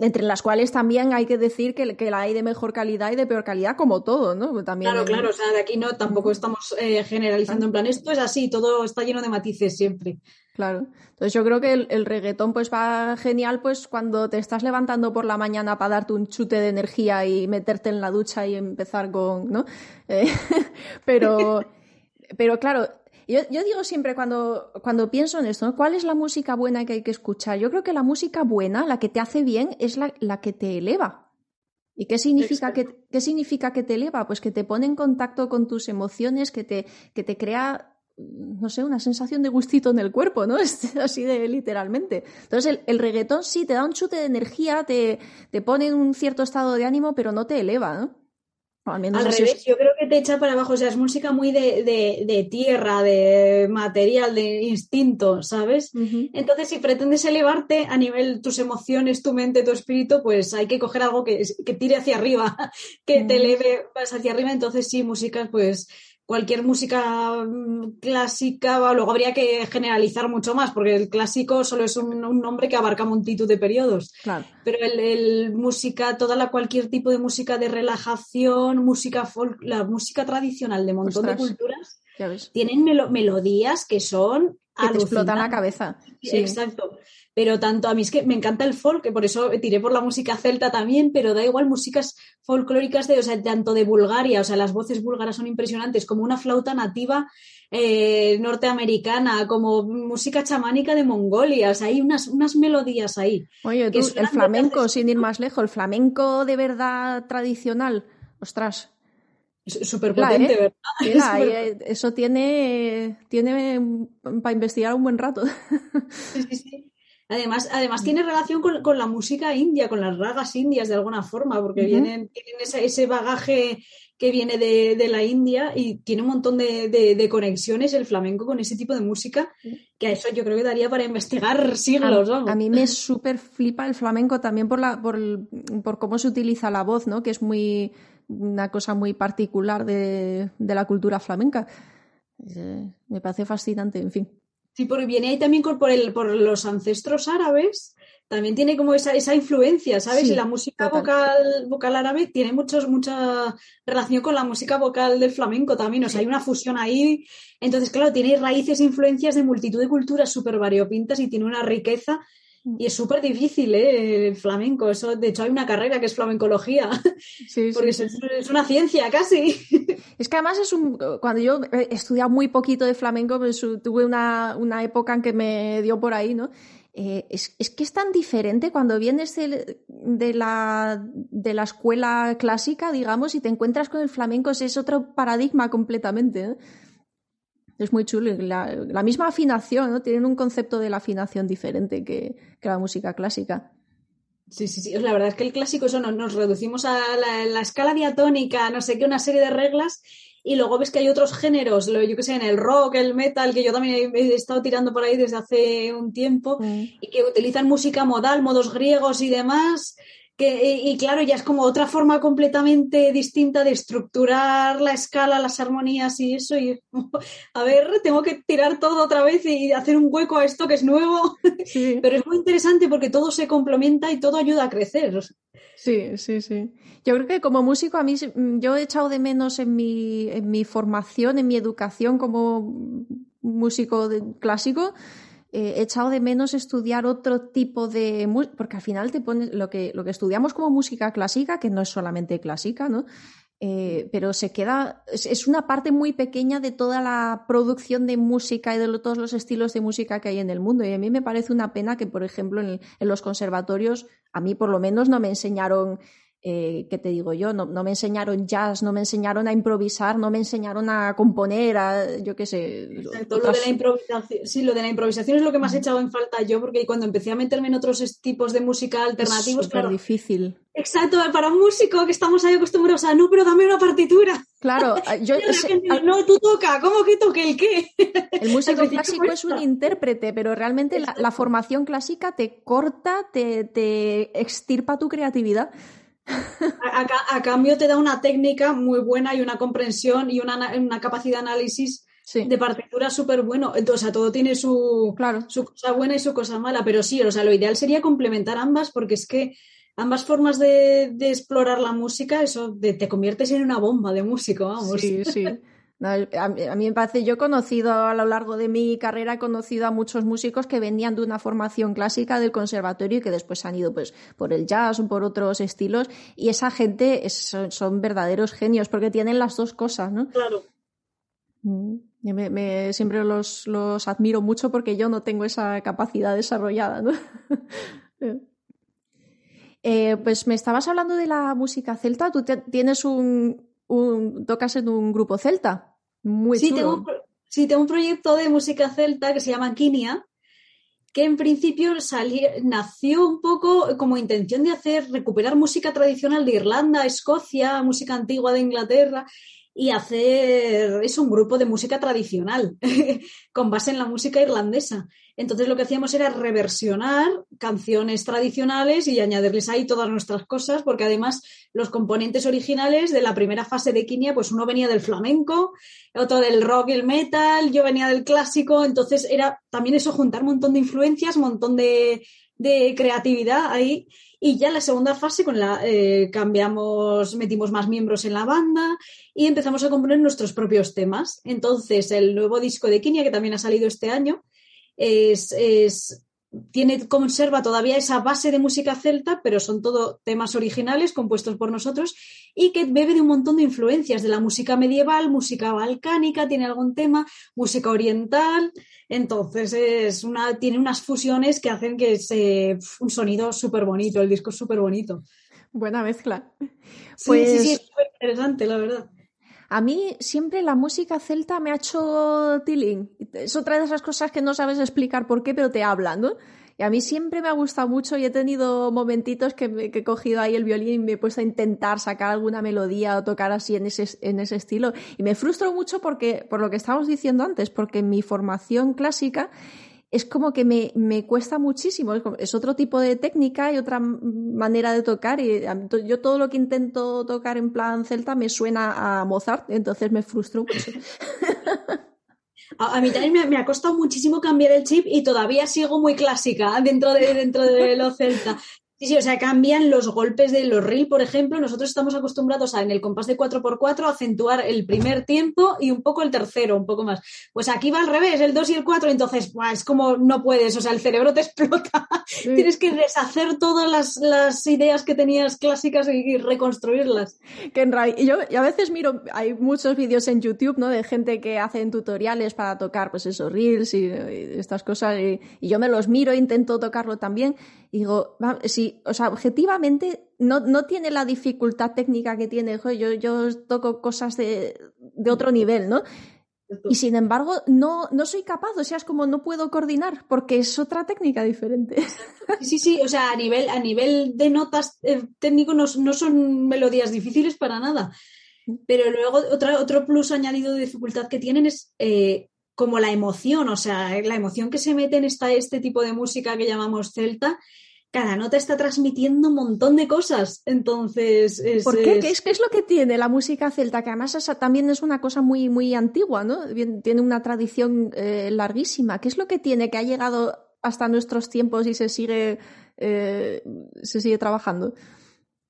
entre las cuales también hay que decir que, que, la hay de mejor calidad y de peor calidad, como todo, ¿no?
También claro, claro, o sea, de aquí no, tampoco estamos eh, generalizando en plan, esto es así, todo está lleno de matices siempre.
Claro. Entonces yo creo que el, reggaetón pues va genial pues cuando te estás levantando por la mañana para darte un chute de energía y meterte en la ducha y empezar con, ¿no? Eh, pero, pero claro, yo, digo siempre cuando, cuando pienso en esto, ¿cuál es la música buena que hay que escuchar? Yo creo que la música buena, la que te hace bien, es la, la que te eleva. ¿Y qué significa que, qué significa que te eleva? Pues que te pone en contacto con tus emociones, que te, que te crea, no sé, una sensación de gustito en el cuerpo, ¿no? Así de literalmente. Entonces el, el, reggaetón sí te da un chute de energía, te, te pone en un cierto estado de ánimo, pero no te eleva, ¿no?
Al, revés, yo creo que te echa para abajo, o sea, es música muy de, tierra, de material, de instinto, ¿sabes? Entonces, si pretendes elevarte a nivel tus emociones, tu mente, tu espíritu, pues hay que coger algo que, que tire hacia arriba, que te eleve más hacia arriba. Entonces, sí, músicas, pues cualquier música mm, clásica, luego habría que generalizar mucho más, porque el clásico solo es un, nombre que abarca multitud de periodos.
Claro.
Pero el, música, toda la cualquier tipo de música de relajación, música folk, la música tradicional de montón de culturas, tienen melodías que son
que te explotan la cabeza.
Sí. Exacto pero tanto a mí es que me encanta el folk, que por eso tiré por la música celta también, pero da igual músicas folclóricas de, o sea, tanto de Bulgaria, o sea, las voces búlgaras son impresionantes, como una flauta nativa eh, norteamericana, como música chamánica de Mongolia, o sea, hay unas, unas melodías ahí.
Oye, tú, el flamenco, sin ir más lejos, el flamenco de verdad tradicional, ostras.
Súper potente, ¿verdad?
Eh, eso tiene, tiene para investigar un buen rato.
Además, además tiene relación con, la música india, con las ragas indias de alguna forma, porque vienen, tienen ese, bagaje que viene de, la India y tiene un montón de, conexiones el flamenco con ese tipo de música, que a eso yo creo que daría para investigar siglos.
A, mí me súper flipa el flamenco también por, la, por, cómo se utiliza la voz, ¿no? que es muy una cosa muy particular de, la cultura flamenca. Eh, me parece fascinante, en fin.
Sí, porque viene ahí también por, por los ancestros árabes, también tiene como esa, esa influencia, ¿sabes? y la música vocal, vocal árabe tiene muchos, mucha relación con la música vocal del flamenco también, o sea, hay una fusión ahí. Entonces, claro, tiene raíces e influencias de multitud de culturas súper variopintas y tiene una riqueza y es súper difícil, ¿eh? El flamenco. Eso, de hecho, hay una carrera que es flamencología. Sí, porque Es, una ciencia casi.
Es que además es un. Cuando yo he estudiado muy poquito de flamenco, pues, tuve una, época en que me dio por ahí, ¿no? Eh, es, que es tan diferente cuando vienes de, la, de la escuela clásica, digamos, y te encuentras con el flamenco, es otro paradigma completamente. ¿no? Es muy chulo. La, misma afinación, ¿no? Tienen un concepto de la afinación diferente que, la música clásica.
Sí, sí, sí. La verdad es que el clásico eso nos, reducimos a la, escala diatónica, no sé qué, una serie de reglas, y luego ves que hay otros géneros, lo, yo que sé, en el rock, el metal, que yo también he, estado tirando por ahí desde hace un tiempo, mm. y que utilizan música modal, modos griegos y demás, y, claro, ya es como otra forma completamente distinta de estructurar la escala, las armonías y eso. Y a ver, tengo que tirar todo otra vez y hacer un hueco a esto que es nuevo. Pero es muy interesante porque todo se complementa y todo ayuda a crecer.
Sí, sí, sí. Yo creo que como músico, a mí yo he echado de menos en mi, en mi formación, en mi educación como músico clásico eh, he echado de menos estudiar otro tipo de música, porque al final te pones lo que, lo que estudiamos como música clásica, que no es solamente clásica, ¿no? Eh, pero se queda, es, una parte muy pequeña de toda la producción de música y de todos los estilos de música que hay en el mundo. Y a mí me parece una pena que, por ejemplo, en, en los conservatorios, a mí por lo menos no me enseñaron eh, ¿qué te digo yo? No, me enseñaron jazz, no me enseñaron a improvisar, no me enseñaron a componer, a, yo qué sé.
Exacto, lo de la improvisación, sí, lo de la improvisación es lo que más he echado en falta yo, porque cuando empecé a meterme en otros tipos de música alternativos,
es claro, difícil.
Exacto, para un músico que estamos ahí acostumbrados a, no, pero dame una partitura.
Claro, yo...
no, tú toca, ¿cómo que toque el qué?
El músico clásico es un intérprete, pero realmente la, formación clásica te corta, te, te extirpa tu creatividad.
A, cambio te da una técnica muy buena y una comprensión y una, capacidad de análisis de partitura súper bueno. Entonces, o todo tiene su,
claro.
su cosa buena y su cosa mala, pero sí, o sea, lo ideal sería complementar ambas porque es que ambas formas de, explorar la música, eso te conviertes en una bomba de músico, vamos.
Sí, sí. A, mí me parece, yo he conocido a lo largo de mi carrera, he conocido a muchos músicos que venían de una formación clásica del conservatorio y que después han ido pues por el jazz o por otros estilos y esa gente son, verdaderos genios porque tienen las dos cosas, ¿no?
Claro.
Mm, me, siempre los, los, admiro mucho porque yo no tengo esa capacidad desarrollada, ¿no? Eh, pues me estabas hablando de la música celta, tú tienes un, un, tocas en un grupo celta. Muy
sí, Tengo, sí, tengo un proyecto de música celta que se llama Kinia, que en principio nació un poco como intención de hacer, recuperar música tradicional de Irlanda, Escocia, música antigua de Inglaterra. Y hacer es un grupo de música tradicional con base en la música irlandesa. Entonces lo que hacíamos era reversionar canciones tradicionales y añadirles ahí todas nuestras cosas, porque además los componentes originales de la primera fase de Kinia, pues uno venía del flamenco, otro del rock y el metal, yo venía del clásico, entonces era también eso, juntar un montón de influencias, un montón de, de creatividad ahí. Y ya la segunda fase con la eh, cambiamos, metimos más miembros en la banda y empezamos a componer nuestros propios temas. Entonces, el nuevo disco de Kinia, que también ha salido este año, es, es tiene, conserva todavía esa base de música celta, pero son todo temas originales compuestos por nosotros y que bebe de un montón de influencias de la música medieval, música balcánica, tiene algún tema, música oriental. Entonces es una, tiene unas fusiones que hacen que sea un sonido súper bonito, el disco es súper bonito.
Buena mezcla.
Pues... Sí, sí, sí, es súper interesante, la verdad.
A mí siempre la música celta me ha hecho tiling. Es otra de esas cosas que no sabes explicar por qué, pero te hablan, ¿no? Y a mí siempre me ha gustado mucho y he tenido momentitos que, he cogido ahí el violín y me he puesto a intentar sacar alguna melodía o tocar así en ese, en ese estilo. Y me frustro mucho porque, por lo que estábamos diciendo antes, porque mi formación clásica es como que me, me cuesta muchísimo. Es, otro tipo de técnica y otra manera de tocar. Y yo todo lo que intento tocar en plan celta me suena a Mozart, entonces me frustro mucho.
A, mí también me, ha costado muchísimo cambiar el chip y todavía sigo muy clásica dentro de, dentro de lo celta. Sí, sí, o sea, cambian los golpes de los reel, por ejemplo. Nosotros estamos acostumbrados a en el compás de 4x4 acentuar el primer tiempo y un poco el tercero, un poco más. Pues aquí va al revés, el 2 y el 4, entonces es como no puedes, o sea, el cerebro te explota. Tienes que deshacer todas las, las, ideas que tenías clásicas y, reconstruirlas.
Que en y yo a veces miro, hay muchos vídeos en YouTube, ¿no? De gente que hacen tutoriales para tocar, pues esos reels y, estas cosas, y, y yo me los miro, e intento tocarlo también y digo, si, o sea, objetivamente no, no tiene la dificultad técnica que tiene, yo, yo toco cosas de, de otro nivel, ¿no? Y sin embargo, no, no soy capaz, o sea, es como no puedo coordinar, porque es otra técnica diferente.
Sí, sí, o sea, a nivel, a nivel de notas eh, técnico no, no, son melodías difíciles para nada. Pero luego otra, otro plus añadido de dificultad que tienen es eh, como la emoción, o sea, la emoción que se mete en esta, este tipo de música que llamamos celta, cada nota está transmitiendo un montón de cosas. Entonces. Es,
¿Por qué? ¿Qué, es, lo que tiene la música celta? Que además también es una cosa muy, muy antigua, ¿no? Tiene una tradición eh, larguísima. ¿Qué es lo que tiene que ha llegado hasta nuestros tiempos y se sigue, eh, se sigue trabajando?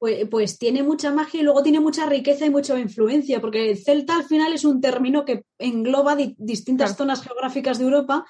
Pues, pues, tiene mucha magia y luego tiene mucha riqueza y mucha influencia, porque celta al final es un término que engloba distintas zonas geográficas de Europa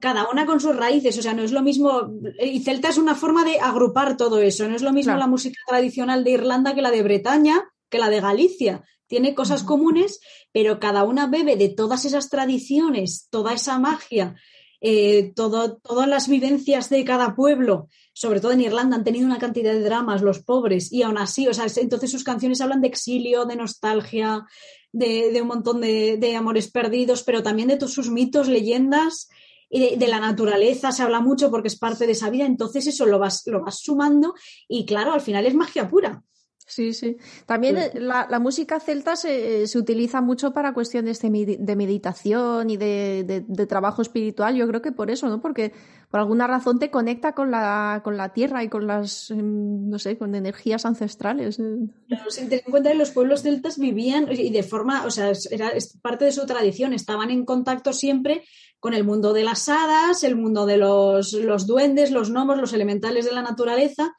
cada una con sus raíces, o sea, no es lo mismo, y celta es una forma de agrupar todo eso, no es lo mismo la música tradicional de Irlanda que la de Bretaña, que la de Galicia, tiene cosas comunes, pero cada una bebe de todas esas tradiciones, toda esa magia, eh, todo, todas las vivencias de cada pueblo, sobre todo en Irlanda, han tenido una cantidad de dramas, los pobres, y aún así, o sea, entonces sus canciones hablan de exilio, de nostalgia, de, un montón de, de, amores perdidos, pero también de todos sus mitos, leyendas y de, la naturaleza se habla mucho porque es parte de esa vida, entonces eso lo vas, lo vas sumando y claro, al final es magia pura.
Sí, sí. También eh, la, música celta se, se, utiliza mucho para cuestiones de, de meditación y de, de, trabajo espiritual. Yo creo que por eso, ¿no? Porque por alguna razón te conecta con la, con la tierra y con las, em, no sé, con energías ancestrales.
Claro, sin tener en cuenta que los pueblos celtas vivían y de forma, o sea, era parte de su tradición, estaban en contacto siempre con el mundo de las hadas, el mundo de los, los duendes, los gnomos, los elementales de la naturaleza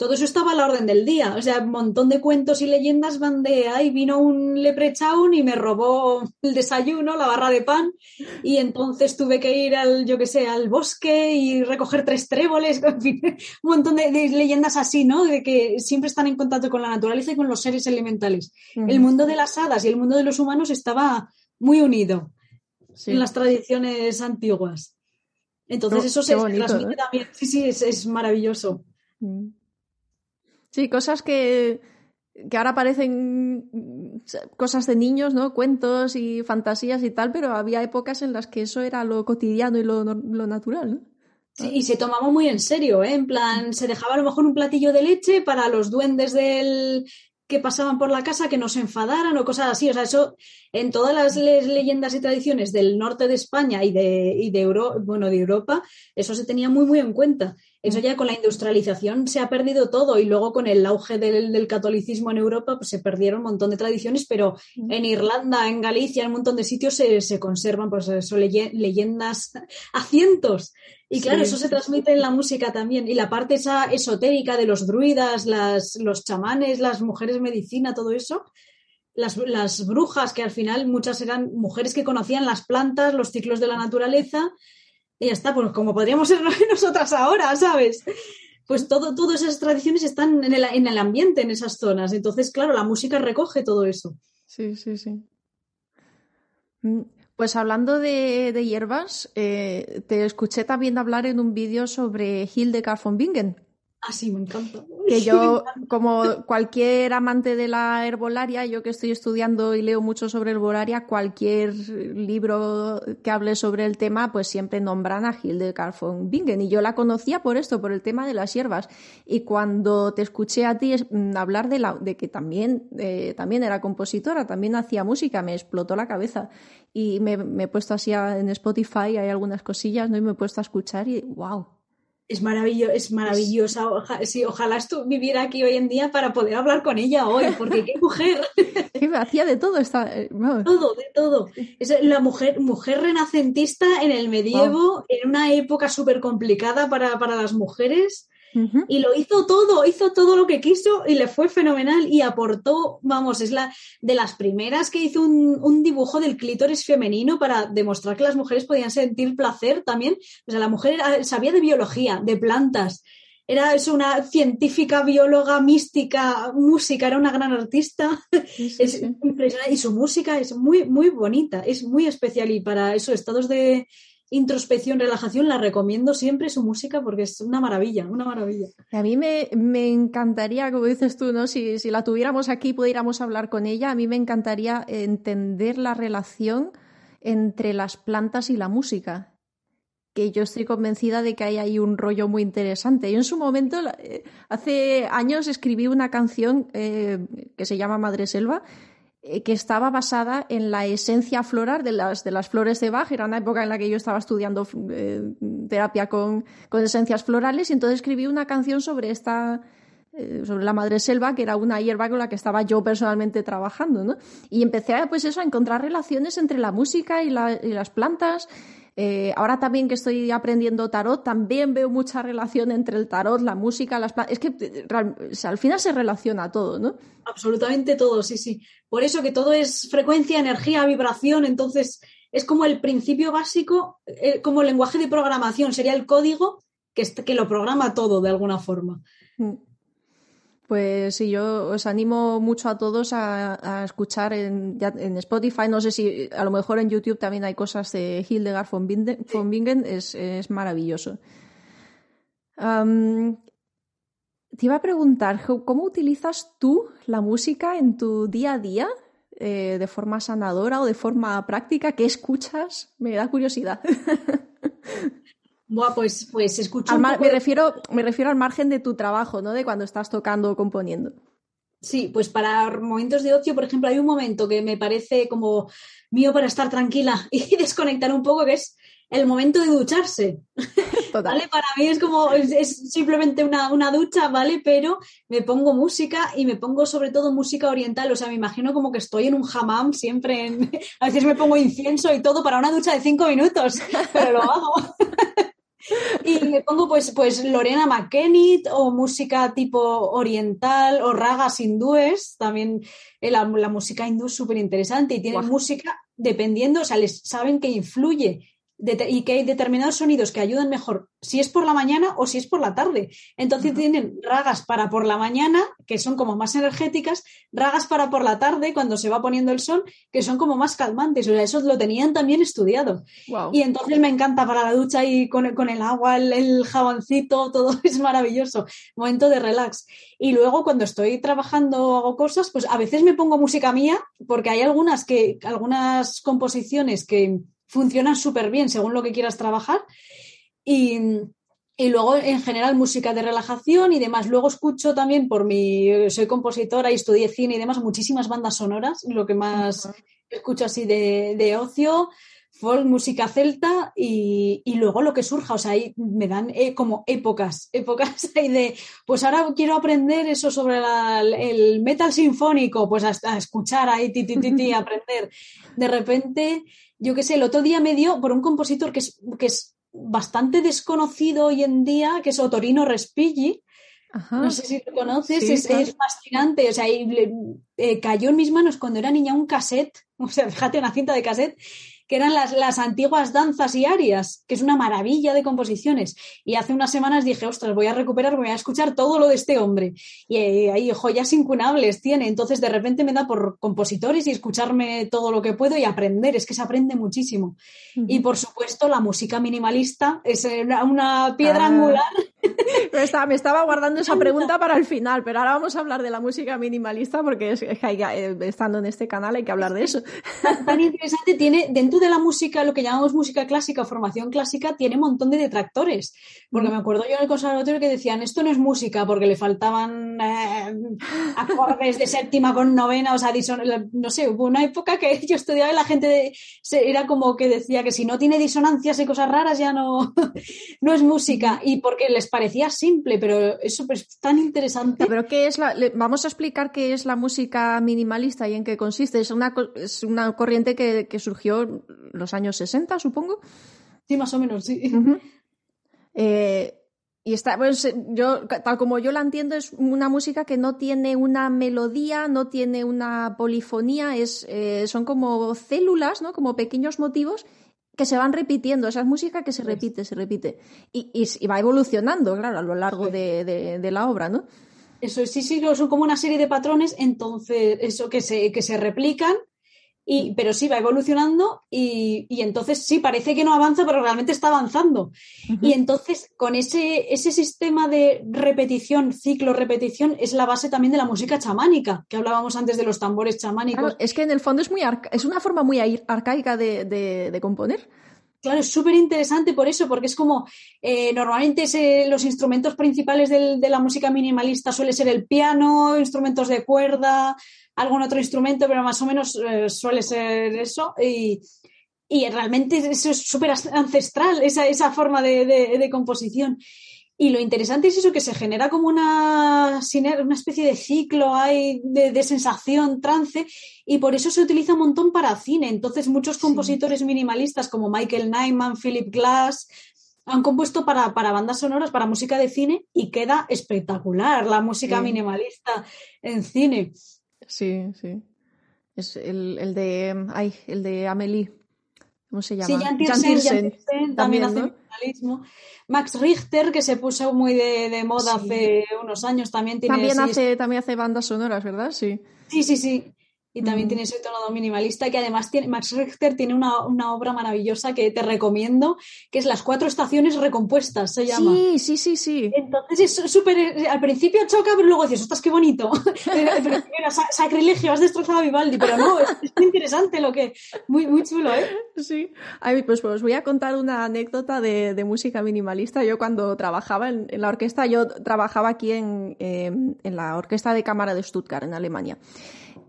todo eso estaba a la orden del día. O sea, un montón de cuentos y leyendas van de, ay, vino un leprechaun y me robó el desayuno, la barra de pan, y entonces tuve que ir al, yo qué sé, al bosque y recoger tres tréboles, en fin, un montón de, leyendas así, ¿no? De que siempre están en contacto con la naturaleza y con los seres elementales. El mundo de las hadas y el mundo de los humanos estaba muy unido en las tradiciones antiguas. Entonces eso se transmite también. Sí, sí, es, maravilloso. Mm.
Sí, cosas que, que ahora parecen cosas de niños, ¿no? Cuentos y fantasías y tal, pero había épocas en las que eso era lo cotidiano y lo, lo natural, ¿no?
Sí, y se tomaba muy en serio, ¿eh? En plan, se dejaba a lo mejor un platillo de leche para los duendes del, que pasaban por la casa que no se enfadaran o cosas así. O sea, eso en todas las leyendas y tradiciones del norte de España y de, y de, bueno, de Europa, eso se tenía muy, muy en cuenta. Eso ya con la industrialización se ha perdido todo y luego con el auge del, catolicismo en Europa pues se perdieron un montón de tradiciones, pero en Irlanda, en Galicia, en un montón de sitios se, conservan pues eso, leyendas a cientos. Y claro, eso se transmite en la música también. Y la parte esa esotérica de los druidas, las, los chamanes, las mujeres medicina, todo eso, las, las, brujas, que al final muchas eran mujeres que conocían las plantas, los ciclos de la naturaleza y ya está, pues como podríamos ser nosotras ahora, ¿sabes? Pues todo, todas esas tradiciones están en el, en el ambiente, en esas zonas. Entonces, claro, la música recoge todo eso.
Sí, sí, sí. Mm, pues hablando de, hierbas, eh, te escuché también hablar en un vídeo sobre Hildegard von Bingen.
Ah, sí, me encanta.
Que yo, como cualquier amante de la herbolaria, yo que estoy estudiando y leo mucho sobre herbolaria, cualquier libro que hable sobre el tema, pues siempre nombran a Hildegard von Bingen. Y yo la conocía por esto, por el tema de las hierbas. Y cuando te escuché a ti mm, hablar de, la, de que también, eh, también era compositora, también hacía música, me explotó la cabeza. Y me, he puesto así en Spotify, hay algunas cosillas, ¿no? Y me he puesto a escuchar y wow
es, es maravillosa. ojalá esto viviera aquí hoy en día para poder hablar con ella hoy, porque qué mujer.
hacía de todo. Esta... Eh,
todo, de todo. Es la mujer, mujer renacentista en el medievo, en una época súper complicada para, para las mujeres. Y lo hizo todo, hizo todo lo que quiso y le fue fenomenal y aportó, vamos, es la de las primeras que hizo un, dibujo del clítoris femenino para demostrar que las mujeres podían sentir placer también. O sea, la mujer sabía de biología, de plantas, era es una científica, bióloga, mística, música, era una gran artista. es impresionante y su música es muy, muy bonita, es muy especial y para esos estados de, introspección, relajación, la recomiendo siempre su música porque es una maravilla, una maravilla.
A mí me, encantaría, como dices tú, ¿no? Si, si, la tuviéramos aquí pudiéramos hablar con ella, a mí me encantaría entender la relación entre las plantas y la música. Que yo estoy convencida de que hay ahí un rollo muy interesante. Yo en su momento, eh, hace años, escribí una canción eh, que se llama Madre Selva, que estaba basada en la esencia floral de las, de las flores de Bach. Era una época en la que yo estaba estudiando eh, terapia con, con, esencias florales y entonces escribí una canción sobre esta eh, sobre la madre selva, que era una hierba con la que estaba yo personalmente trabajando, ¿no? Y empecé pues eso, a encontrar relaciones entre la música y, la, y las plantas eh, ahora también que estoy aprendiendo tarot, también veo mucha relación entre el tarot, la música, las Es que eh, al final se relaciona todo, ¿no?
Absolutamente todo, sí, sí. Por eso que todo es frecuencia, energía, vibración, entonces es como el principio básico, eh, como el lenguaje de programación, sería el código que, que lo programa todo de alguna forma. Mm.
Pues sí, yo os animo mucho a todos a, escuchar en, Spotify. No sé si a lo mejor en YouTube también hay cosas de Hildegard von Bingen. Es, maravilloso. te iba a preguntar, ¿cómo utilizas tú la música en tu día a día? Eh, ¿De forma sanadora o de forma práctica? ¿Qué escuchas? Me da curiosidad.
pues, pues escucho.
me, refiero, me refiero al margen de tu trabajo, ¿no? De cuando estás tocando o componiendo.
Sí, pues para momentos de ocio, por ejemplo, hay un momento que me parece como mío para estar tranquila y desconectar un poco, que es el momento de ducharse. ¿Vale? Para mí es como, es, simplemente una, una, ducha, ¿vale? Pero me pongo música y me pongo sobre todo música oriental. O sea, me imagino como que estoy en un hammam siempre. En, a veces me pongo incienso y todo para una ducha de cinco minutos, pero lo hago. Y me pongo pues, pues Lorena McKennitt o música tipo oriental o ragas hindúes, también eh, la, música hindú es súper interesante y tienen música dependiendo, o sea, les saben que influye y que hay determinados sonidos que ayudan mejor si es por la mañana o si es por la tarde. Entonces tienen ragas para por la mañana, que son como más energéticas, ragas para por la tarde, cuando se va poniendo el sol, que son como más calmantes. O sea, eso lo tenían también estudiado. Y entonces me encanta para la ducha y con, el agua, el, el, jaboncito, todo es maravilloso. Momento de relax. Y luego cuando estoy trabajando o hago cosas, pues a veces me pongo música mía, porque hay algunas que, algunas composiciones que funcionan súper bien según lo que quieras trabajar. Y, y luego, en general, música de relajación y demás. Luego escucho también, por mi, soy compositora y estudié cine y demás, muchísimas bandas sonoras, lo que más escucho así de, de, ocio, folk, música celta y, y, luego lo que surja. O sea, ahí me dan eh, como épocas, épocas ahí de, pues ahora quiero aprender eso sobre la, el metal sinfónico, pues hasta escuchar ahí, ti, ti, ti, ti, aprender. De repente, yo qué sé, el otro día me dio por un compositor que es, que es bastante desconocido hoy en día, que es Otorino Respighi. no sé si lo conoces, es, fascinante. O sea, eh, cayó en mis manos cuando era niña un cassette, o sea, fíjate, una cinta de cassette, que eran las, las, antiguas danzas y arias, que es una maravilla de composiciones. Y hace unas semanas dije, ostras, voy a recuperar, voy a escuchar todo lo de este hombre. Y eh, ahí joyas incunables tiene. Entonces, de repente me da por compositores y escucharme todo lo que puedo y aprender. Es que se aprende muchísimo. Y por supuesto, la música minimalista es una, piedra ah. angular.
Me estaba, me estaba, guardando esa pregunta para el final, pero ahora vamos a hablar de la música minimalista porque es, eh, estando en este canal hay que hablar de eso.
Tan interesante tiene dentro de la música, lo que llamamos música clásica o formación clásica, tiene un montón de detractores. Porque me acuerdo yo en el conservatorio que decían, esto no es música porque le faltaban eh, acordes de séptima con novena, o sea, no sé, hubo una época que yo estudiaba y la gente era como que decía que si no tiene disonancias y cosas raras ya no, no es música. Y porque les parecía simple, pero eso es tan interesante.
Pero ¿qué es la, vamos a explicar qué es la música minimalista y en qué consiste. Es una, es una corriente que, que surgió los años 60, supongo.
Sí, más o menos, sí.
Eh, y está, pues yo, tal como yo la entiendo, es una música que no tiene una melodía, no tiene una polifonía, es, eh, son como células, ¿no? Como pequeños motivos que se van repitiendo. Esa es música que se repite, se repite. Y, y, va evolucionando, claro, a lo largo de, de, la obra, ¿no?
Eso sí, sí, son como una serie de patrones, entonces, eso que se, que se replican y, pero sí va evolucionando y, y, entonces sí, parece que no avanza, pero realmente está avanzando. Y entonces con ese, ese sistema de repetición, ciclo, repetición, es la base también de la música chamánica, que hablábamos antes de los tambores chamánicos.
es que en el fondo es, muy es una forma muy arcaica de, de, de componer.
Claro, es súper interesante por eso, porque es como eh, normalmente los instrumentos principales de la música minimalista suele ser el piano, instrumentos de cuerda, algún otro instrumento, pero más o menos eh, suele ser eso. Y, y, realmente eso es súper ancestral, esa, esa forma de, de, composición. Y lo interesante es eso, que se genera como una, una especie de ciclo hay de, de, sensación, trance, y por eso se utiliza un montón para cine. Entonces, muchos compositores minimalistas como Michael Nyman, Philip Glass, han compuesto para, para, bandas sonoras, para música de cine, y queda espectacular la música minimalista en cine.
Sí, sí. Es el, el de. Ay, el de Amelie. ¿Cómo se llama? Sí,
Jan Tiersen, también, hace Max Richter, que se puso muy de, de moda hace unos años, también tiene...
También hace, también hace bandas sonoras, ¿verdad? Sí.
Sí, sí, sí. Y también tiene ese tono minimalista que además tiene, Max Richter tiene una, una, obra maravillosa que te recomiendo, que es Las cuatro estaciones recompuestas, se llama.
Sí, sí, sí, sí.
Entonces es súper, al principio choca, pero luego dices, ostras, qué bonito. Sacrilegio, has destrozado a Vivaldi, pero no, es, muy interesante lo que, muy, muy chulo, ¿eh?
Sí. Ay, pues, pues os voy a contar una anécdota de, de música minimalista. Yo cuando trabajaba en, en, la orquesta, yo trabajaba aquí en, eh, en la Orquesta de Cámara de Stuttgart, en Alemania.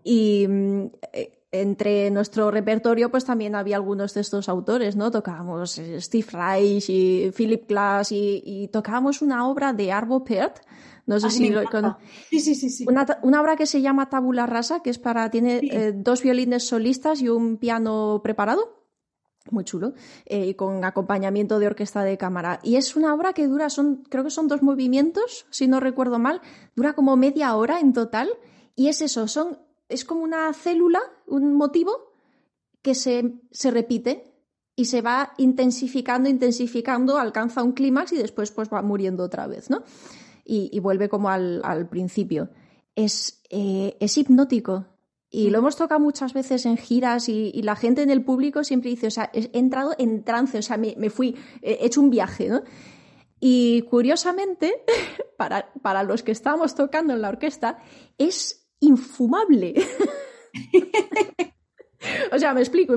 Y mm, eh, entre nuestro repertorio, pues también había algunos de estos autores, ¿no? Tocábamos eh, Steve Reich y Philip Glass y, tocábamos una obra de Arvo Pärt. No sé si lo
sí, sí, sí, sí.
Una, una, obra que se llama Tabula Rasa, que es para, tiene eh, dos violines solistas y un piano preparado. Muy chulo, y con acompañamiento de orquesta de cámara. Y es una obra que dura, son, creo que son dos movimientos, si no recuerdo mal, dura como media hora en total. Y es eso, son es como una célula, un motivo que se, se repite y se va intensificando, intensificando, alcanza un clímax y después pues va muriendo otra vez, ¿no? Y, vuelve como al, al principio. Es, eh, es, hipnótico. Y lo hemos tocado muchas veces en giras y, y, la gente en el público siempre dice, o sea, he entrado en trance, o sea, me, me fui, he hecho un viaje, ¿no? Y curiosamente, para, para los que estábamos tocando en la orquesta, es infumable. o sea, me explico.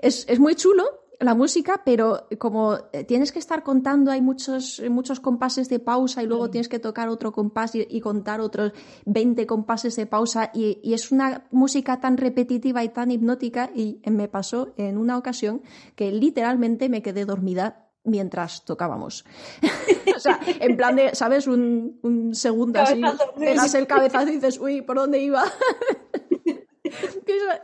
Es, es, muy chulo la música, pero como tienes que estar contando, hay muchos, muchos compases de pausa y luego tienes que tocar otro compás y, contar otros 20 compases de pausa y, es una música tan repetitiva y tan hipnótica y me pasó en una ocasión que literalmente me quedé dormida mientras tocábamos. o sea, en plan de, ¿sabes? Un, un segundo así, pegas el cabezazo y dices, uy, ¿por dónde iba?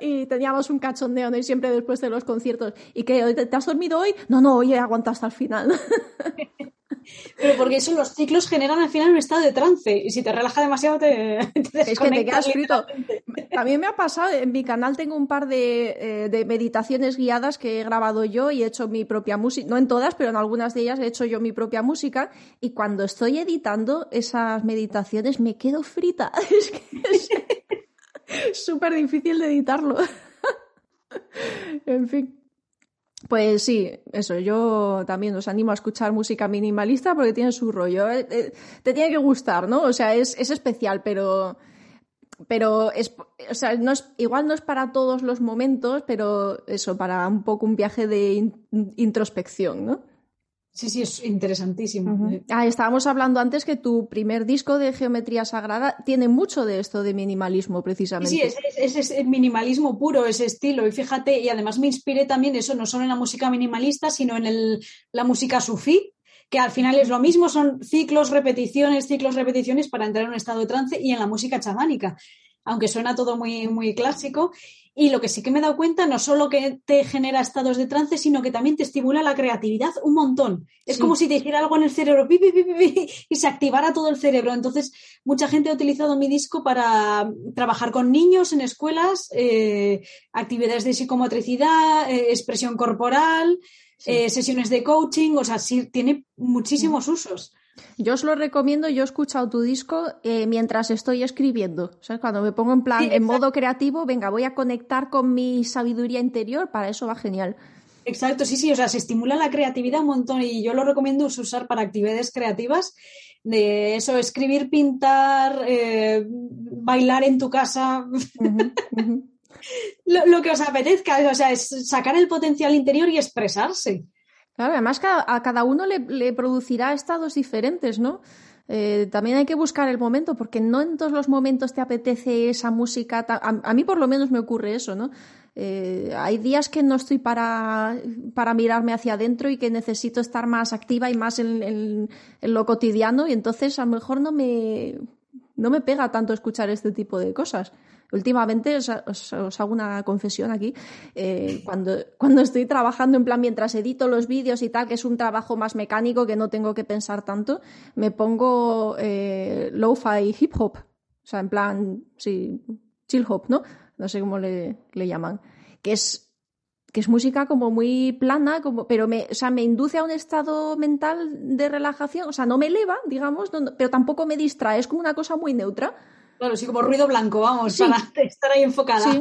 y teníamos un cachondeo, ¿no? Y siempre después de los conciertos. ¿Y qué? ¿Te has dormido hoy? No, no, hoy he aguantado hasta el final.
Pero porque eso, los ciclos generan al final un estado de trance y si te relaja demasiado te,
Es que te quedas frito. También me ha pasado, en mi canal tengo un par de, eh, de, meditaciones guiadas que he grabado yo y he hecho mi propia música, no en todas, pero en algunas de ellas he hecho yo mi propia música y cuando estoy editando esas meditaciones me quedo frita. Es que es, súper difícil de editarlo. en fin. Pues sí, eso, yo también os animo a escuchar música minimalista porque tiene su rollo. Eh, eh, te tiene que gustar, ¿no? O sea, es, especial, pero. Pero es, o sea, no es, igual no es para todos los momentos, pero eso, para un poco un viaje de introspección, ¿no?
Sí, sí, es interesantísimo.
ah, estábamos hablando antes que tu primer disco de Geometría Sagrada tiene mucho de esto de minimalismo, precisamente.
Sí, es, es, minimalismo puro, ese estilo. Y fíjate, y además me inspiré también eso, no solo en la música minimalista, sino en el, la música sufí, que al final es lo mismo, son ciclos, repeticiones, ciclos, repeticiones para entrar en un estado de trance, y en la música chamánica aunque suena todo muy, muy clásico. Y lo que sí que me he dado cuenta, no solo que te genera estados de trance, sino que también te estimula la creatividad un montón. Es como si te hiciera algo en el cerebro y se activara todo el cerebro. Entonces, mucha gente ha utilizado mi disco para trabajar con niños en escuelas, eh, actividades de psicomotricidad, eh, expresión corporal, eh, sesiones de coaching, o sea, sí, tiene muchísimos usos.
Yo os lo recomiendo, yo he escuchado tu disco eh, mientras estoy escribiendo. Cuando me pongo en plan, en modo creativo, venga, voy a conectar con mi sabiduría interior, para eso va genial.
Exacto, sí, sí, o sea, se estimula la creatividad un montón y yo lo recomiendo usar para actividades creativas, de eso, escribir, pintar, eh, bailar en tu casa, Lo, lo, que os apetezca, o sea, es sacar el potencial interior y expresarse.
Claro, además a cada uno le, producirá estados diferentes, ¿no? Eh, también hay que buscar el momento, porque no en todos los momentos te apetece esa música. A, mí por lo menos me ocurre eso, ¿no? Eh, hay días que no estoy para, para, mirarme hacia adentro y que necesito estar más activa y más en, en, lo cotidiano y entonces a lo mejor no me, no me pega tanto escuchar este tipo de cosas. Últimamente os, hago una confesión aquí. Eh, cuando, cuando estoy trabajando, en plan, mientras edito los vídeos y tal, que es un trabajo más mecánico que no tengo que pensar tanto, me pongo eh, lo-fi hip hop. O sea, en plan, sí, chill hop, ¿no? No sé cómo le, llaman. Que es que es música como muy plana, como, pero me, o sea, me induce a un estado mental de relajación, o sea, no me eleva, digamos, pero tampoco me distrae, es como una cosa muy neutra.
Claro, sí, como ruido blanco, vamos, para estar ahí enfocada.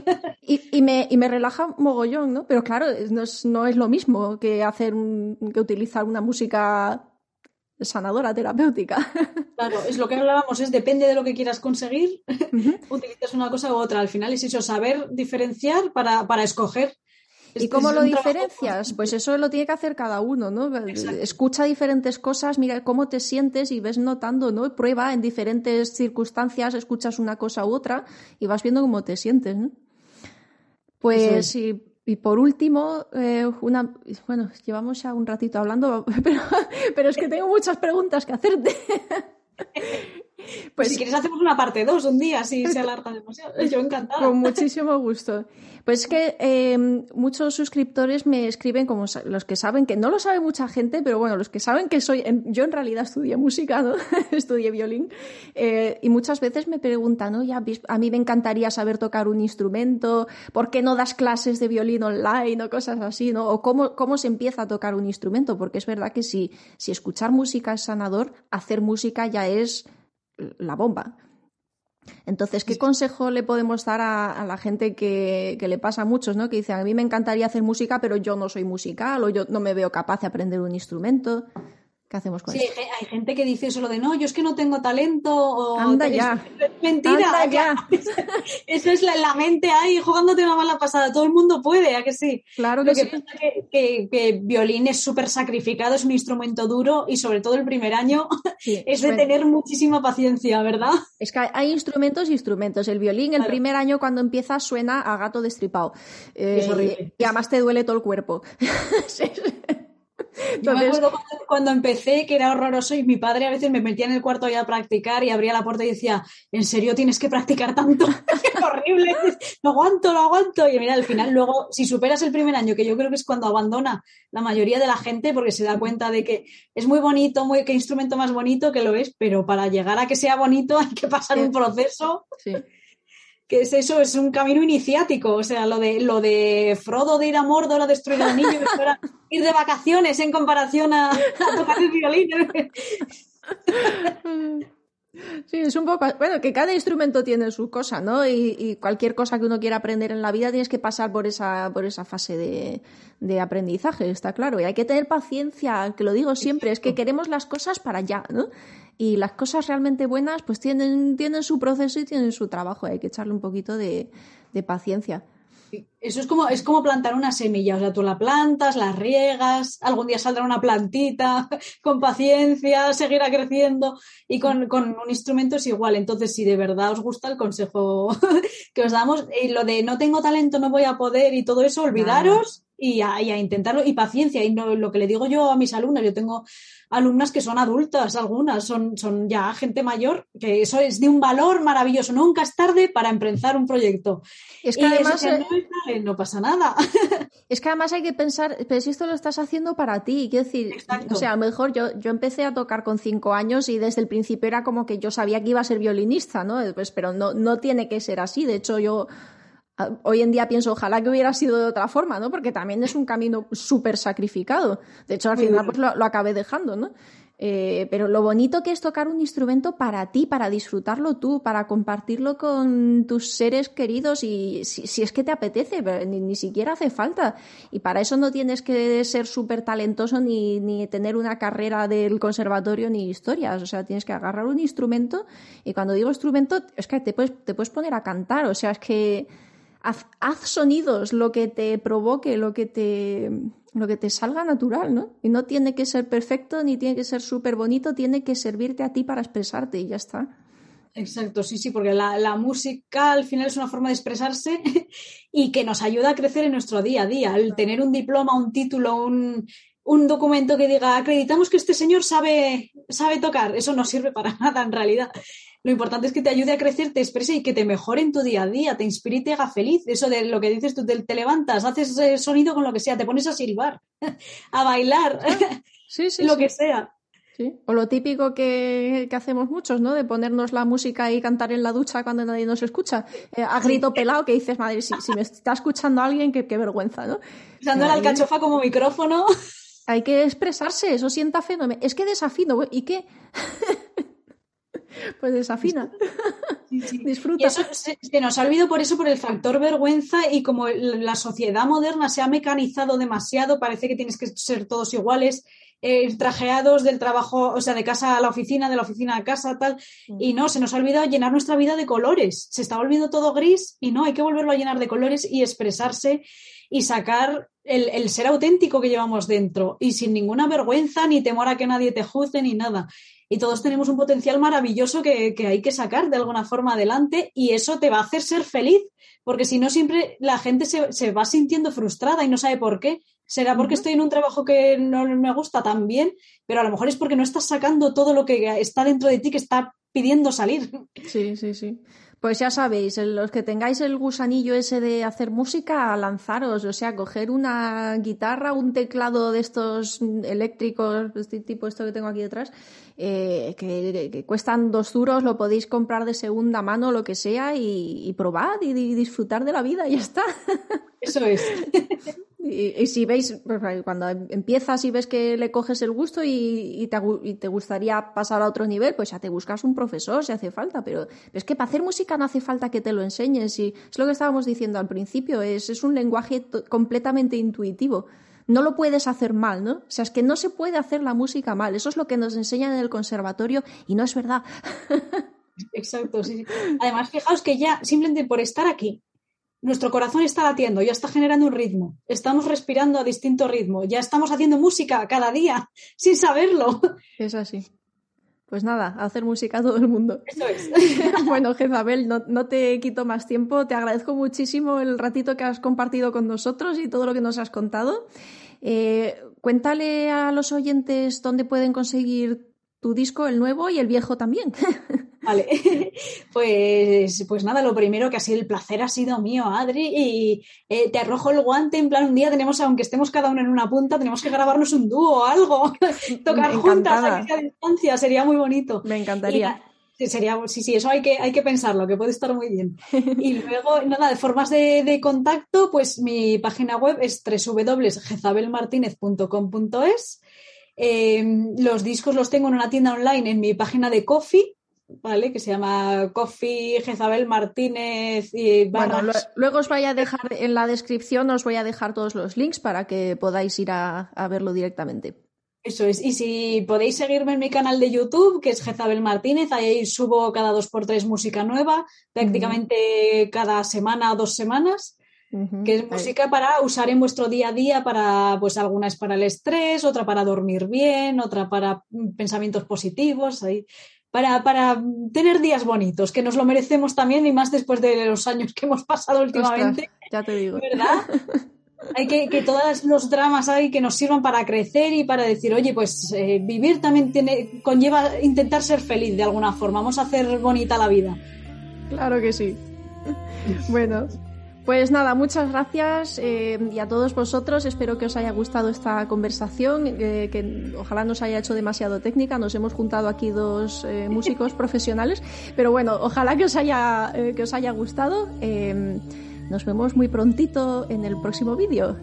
Sí.
Y, me, y me relaja mogollón, ¿no? Pero claro, no es, no es lo mismo que hacer que utilizar una música sanadora, terapéutica.
Claro, es lo que hablábamos, es depende de lo que quieras conseguir, utilizas una cosa u otra. Al final es eso, saber diferenciar para, para escoger
¿Y cómo lo diferencias? Pues eso lo tiene que hacer cada uno, ¿no? Escucha diferentes cosas, mira cómo te sientes y ves notando, ¿no? Prueba en diferentes circunstancias, escuchas una cosa u otra y vas viendo cómo te sientes, ¿no? Pues y, por último, eh, una, bueno, llevamos ya un ratito hablando, pero, pero es que tengo muchas preguntas que hacerte.
Pues si quieres hacemos una parte 2 un día si se alarga demasiado. Yo encantada.
Con muchísimo gusto. Pues es que em, muchos suscriptores me escriben como los que saben, que no lo sabe mucha gente, pero bueno, los que saben que soy, yo en realidad estudié música, ¿no? estudié violín, eh, y muchas veces me preguntan, oye, a mí me encantaría saber tocar un instrumento, ¿por qué no das clases de violín online o cosas así, ¿no? O cómo, cómo se empieza a tocar un instrumento, porque es verdad que si, si escuchar música es sanador, hacer música ya es la bomba. Entonces, ¿qué consejo le podemos dar a, la gente que, le pasa a muchos, ¿no? Que dicen, a mí me encantaría hacer música, pero yo no soy musical o yo no me veo capaz de aprender un instrumento. ¿Qué hacemos con
sí,
eso?
hay gente que dice solo de no, yo es que no tengo talento. O,
Anda ya.
Es mentira.
Anda ya.
Eso es la, la, mente ahí jugándote una mala pasada. Todo el mundo puede, ¿a que sí?
Claro que
Lo que
sí.
pasa que, que, que violín es súper sacrificado, es un instrumento duro y sobre todo el primer año
Sí,
es de tener muchísima paciencia, ¿verdad?
Es que hay instrumentos y instrumentos. El violín, el
Claro.
primer año cuando empieza, suena a gato destripado. Eh,
Es horrible.
y además te duele todo el cuerpo.
Yo me acuerdo cuando, cuando empecé que era horroroso y mi padre a veces me metía en el cuarto ya a practicar y abría la puerta y decía, ¿en serio tienes que practicar tanto? ¡Qué horrible! Lo aguanto, lo aguanto. Y mira, al final luego, si superas el primer año, que yo creo que es cuando abandona la mayoría de la gente porque se da cuenta de que es muy bonito, muy, qué instrumento más bonito que lo es, pero para llegar a que sea bonito hay que pasar
Sí.
un proceso
sí.
Que es eso, es un camino iniciático. O sea, lo de, lo de Frodo de ir a Mordor a destruir el anillo, era ir de vacaciones en comparación a, a tocar el violín.
Sí, es un poco. Bueno, que cada instrumento tiene su cosa, ¿no? Y, y cualquier cosa que uno quiera aprender en la vida tienes que pasar por esa, por esa fase de, de aprendizaje, está claro. Y hay que tener paciencia, que lo digo siempre, es que queremos las cosas para allá, ¿no? Y las cosas realmente buenas, pues tienen, tienen su proceso y tienen su trabajo. hay que echarle un poquito de, de paciencia.
Eso es como, es como plantar una semilla. O sea, tú la plantas, la riegas, algún día saldrá una plantita, con paciencia, seguirá creciendo. Y con, con un instrumento es igual. Entonces, si de verdad os gusta el consejo que os damos, y lo de no tengo talento, no voy a poder y todo eso, olvidaros y a, y a intentarlo. Y paciencia. Y no, lo que le digo yo a mis alumnas, yo tengo alumnas que son adultas, algunas son, son ya gente mayor, que eso es de un valor maravilloso. Nunca es tarde para empezar un proyecto.
Es que
Y
además. eh,
no, es tarde, no pasa nada.
Es que además hay que pensar, pero si esto lo estás haciendo para ti, quiero decir,
Exacto.
o sea, a lo mejor yo, yo empecé a tocar con cinco años y desde el principio era como que yo sabía que iba a ser violinista, ¿no? Pues, pero no, no tiene que ser así. De hecho, yo hoy en día pienso, ojalá que hubiera sido de otra forma, ¿no? Porque también es un camino súper sacrificado. De hecho, al final pues lo, lo acabé dejando, ¿no? Eh, pero lo bonito que es tocar un instrumento para ti, para disfrutarlo tú, para compartirlo con tus seres queridos y si, si es que te apetece, pero ni, ni siquiera hace falta. Y para eso no tienes que ser súper talentoso ni, ni tener una carrera del conservatorio ni historias. O sea, tienes que agarrar un instrumento y cuando digo instrumento es que te puedes, te puedes poner a cantar. O sea, es que haz, haz sonidos, lo que te provoque, lo que te, lo que te salga natural, ¿no? Y no tiene que ser perfecto ni tiene que ser súper bonito, tiene que servirte a ti para expresarte y ya está.
Exacto, sí, sí, porque la, la música al final es una forma de expresarse y que nos ayuda a crecer en nuestro día a día. El tener un diploma, un título, un, un documento que diga acreditamos que este señor sabe, sabe tocar, eso no sirve para nada en realidad. Lo importante es que te ayude a crecer, te exprese y que te mejore en tu día a día, te inspire y te haga feliz. Eso de lo que dices tú, te, te levantas, haces sonido con lo que sea, te pones a silbar, a bailar,
Sí, sí,
lo
sí.
que sea.
Sí. O lo típico que, que hacemos muchos, ¿no? De ponernos la música y cantar en la ducha cuando nadie nos escucha. Eh, a grito pelado que dices, madre, si, si me está escuchando alguien, qué, qué vergüenza, ¿no?
Usando la alcachofa como micrófono.
Hay que expresarse, eso sienta fenómeno. Es que desafino, ¿y qué? pues desafina,
Y
disfruta.
eso se, se nos ha olvidado por eso, por el factor vergüenza y como la sociedad moderna se ha mecanizado demasiado, parece que tienes que ser todos iguales, eh, trajeados del trabajo, o sea, de casa a la oficina, de la oficina a casa, tal. Y no, se nos ha olvidado llenar nuestra vida de colores. Se está volviendo todo gris y no, hay que volverlo a llenar de colores y expresarse y sacar el, el ser auténtico que llevamos dentro y sin ninguna vergüenza ni temor a que nadie te juzgue ni nada. Y todos tenemos un potencial maravilloso que, que hay que sacar de alguna forma adelante y eso te va a hacer ser feliz, porque si no siempre la gente se, se va sintiendo frustrada y no sabe por qué. Será porque estoy en un trabajo que no me gusta tan bien, pero a lo mejor es porque no estás sacando todo lo que está dentro de ti que está pidiendo salir.
Sí, sí, sí. Pues ya sabéis, los que tengáis el gusanillo ese de hacer música, lanzaros, o sea, coger una guitarra, un teclado de estos eléctricos, este tipo esto que tengo aquí detrás, eh, que, que cuestan dos duros, lo podéis comprar de segunda mano, lo que sea, y, y probad y, y disfrutar de la vida, y ya está.
Eso es.
Y, y si veis, pues, cuando empiezas y ves que le coges el gusto y, y te, te gustaría pasar a otro nivel, pues ya te buscas un profesor si hace falta. Pero, es que para hacer música no hace falta que te lo enseñes. Y es lo que estábamos diciendo al principio, es, es un lenguaje completamente intuitivo. no lo puedes hacer mal, ¿no? O sea, es que no se puede hacer la música mal. Eso es lo que nos enseñan en el conservatorio y no es verdad.
Exacto, sí, Además, fijaos que ya simplemente por estar aquí, nuestro corazón está latiendo, ya está generando un ritmo, estamos respirando a distinto ritmo, ya estamos haciendo música cada día sin saberlo.
Es así. Pues nada, a hacer música a todo el mundo.
Eso es.
bueno, Jezabel, no, no, te quito más tiempo. Te agradezco muchísimo el ratito que has compartido con nosotros y todo lo que nos has contado. Eh, cuéntale a los oyentes dónde pueden conseguir tu disco, el nuevo y el viejo también.
Vale, pues, pues nada, lo primero que así el placer ha sido mío, Adri, y eh, te arrojo el guante, en plan un día tenemos, aunque estemos cada uno en una punta, tenemos que grabarnos un dúo o algo, tocar juntas a distancia, sería muy bonito.
Me encantaría.
Sí, sería, sí, sí, eso hay que, hay que pensarlo, que puede estar muy bien. Y luego, nada, de formas de, de contacto, pues mi página web es www.jezabelmartinez.com.es Em, los discos los tengo en una tienda online en mi página de Coffee, ¿vale? Que se llama Coffee Jezabel Martínez y
Bueno, luego os voy a dejar en la descripción, os voy a dejar todos los links para que podáis ir a, verlo directamente.
Eso es. Y si podéis seguirme en mi canal de YouTube, que es Jezabel Martínez, ahí subo cada dos por tres música nueva, prácticamente cada semana o dos semanas que es música para usar en vuestro día a día para, pues alguna es para el estrés, otra para dormir bien, otra para mm, pensamientos positivos, ahí, para, para tener días bonitos, que nos lo merecemos también y más después de los años que hemos pasado últimamente.
ya te digo.
¿Verdad? hay que, que todos los dramas hay que nos sirvan para crecer y para decir, oye, pues eh, vivir también tiene, conlleva intentar ser feliz de alguna forma. Vamos a hacer bonita la vida.
Claro que sí. Bueno, pues nada, muchas gracias eh, y a todos vosotros. Espero que os haya gustado esta conversación, eh, que ojalá no os haya hecho demasiado técnica. Nos hemos juntado aquí dos eh, músicos profesionales, pero bueno, ojalá que os haya, que os haya gustado. nos vemos muy prontito en el próximo vídeo.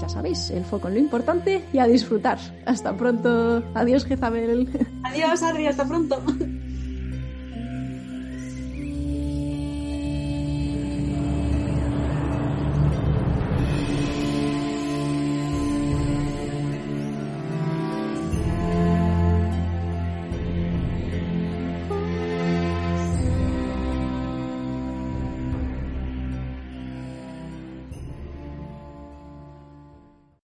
ya sabéis, el foco en lo importante y a disfrutar. Hasta pronto. Adiós, Jezabel.
Adiós, Adri. Hasta pronto.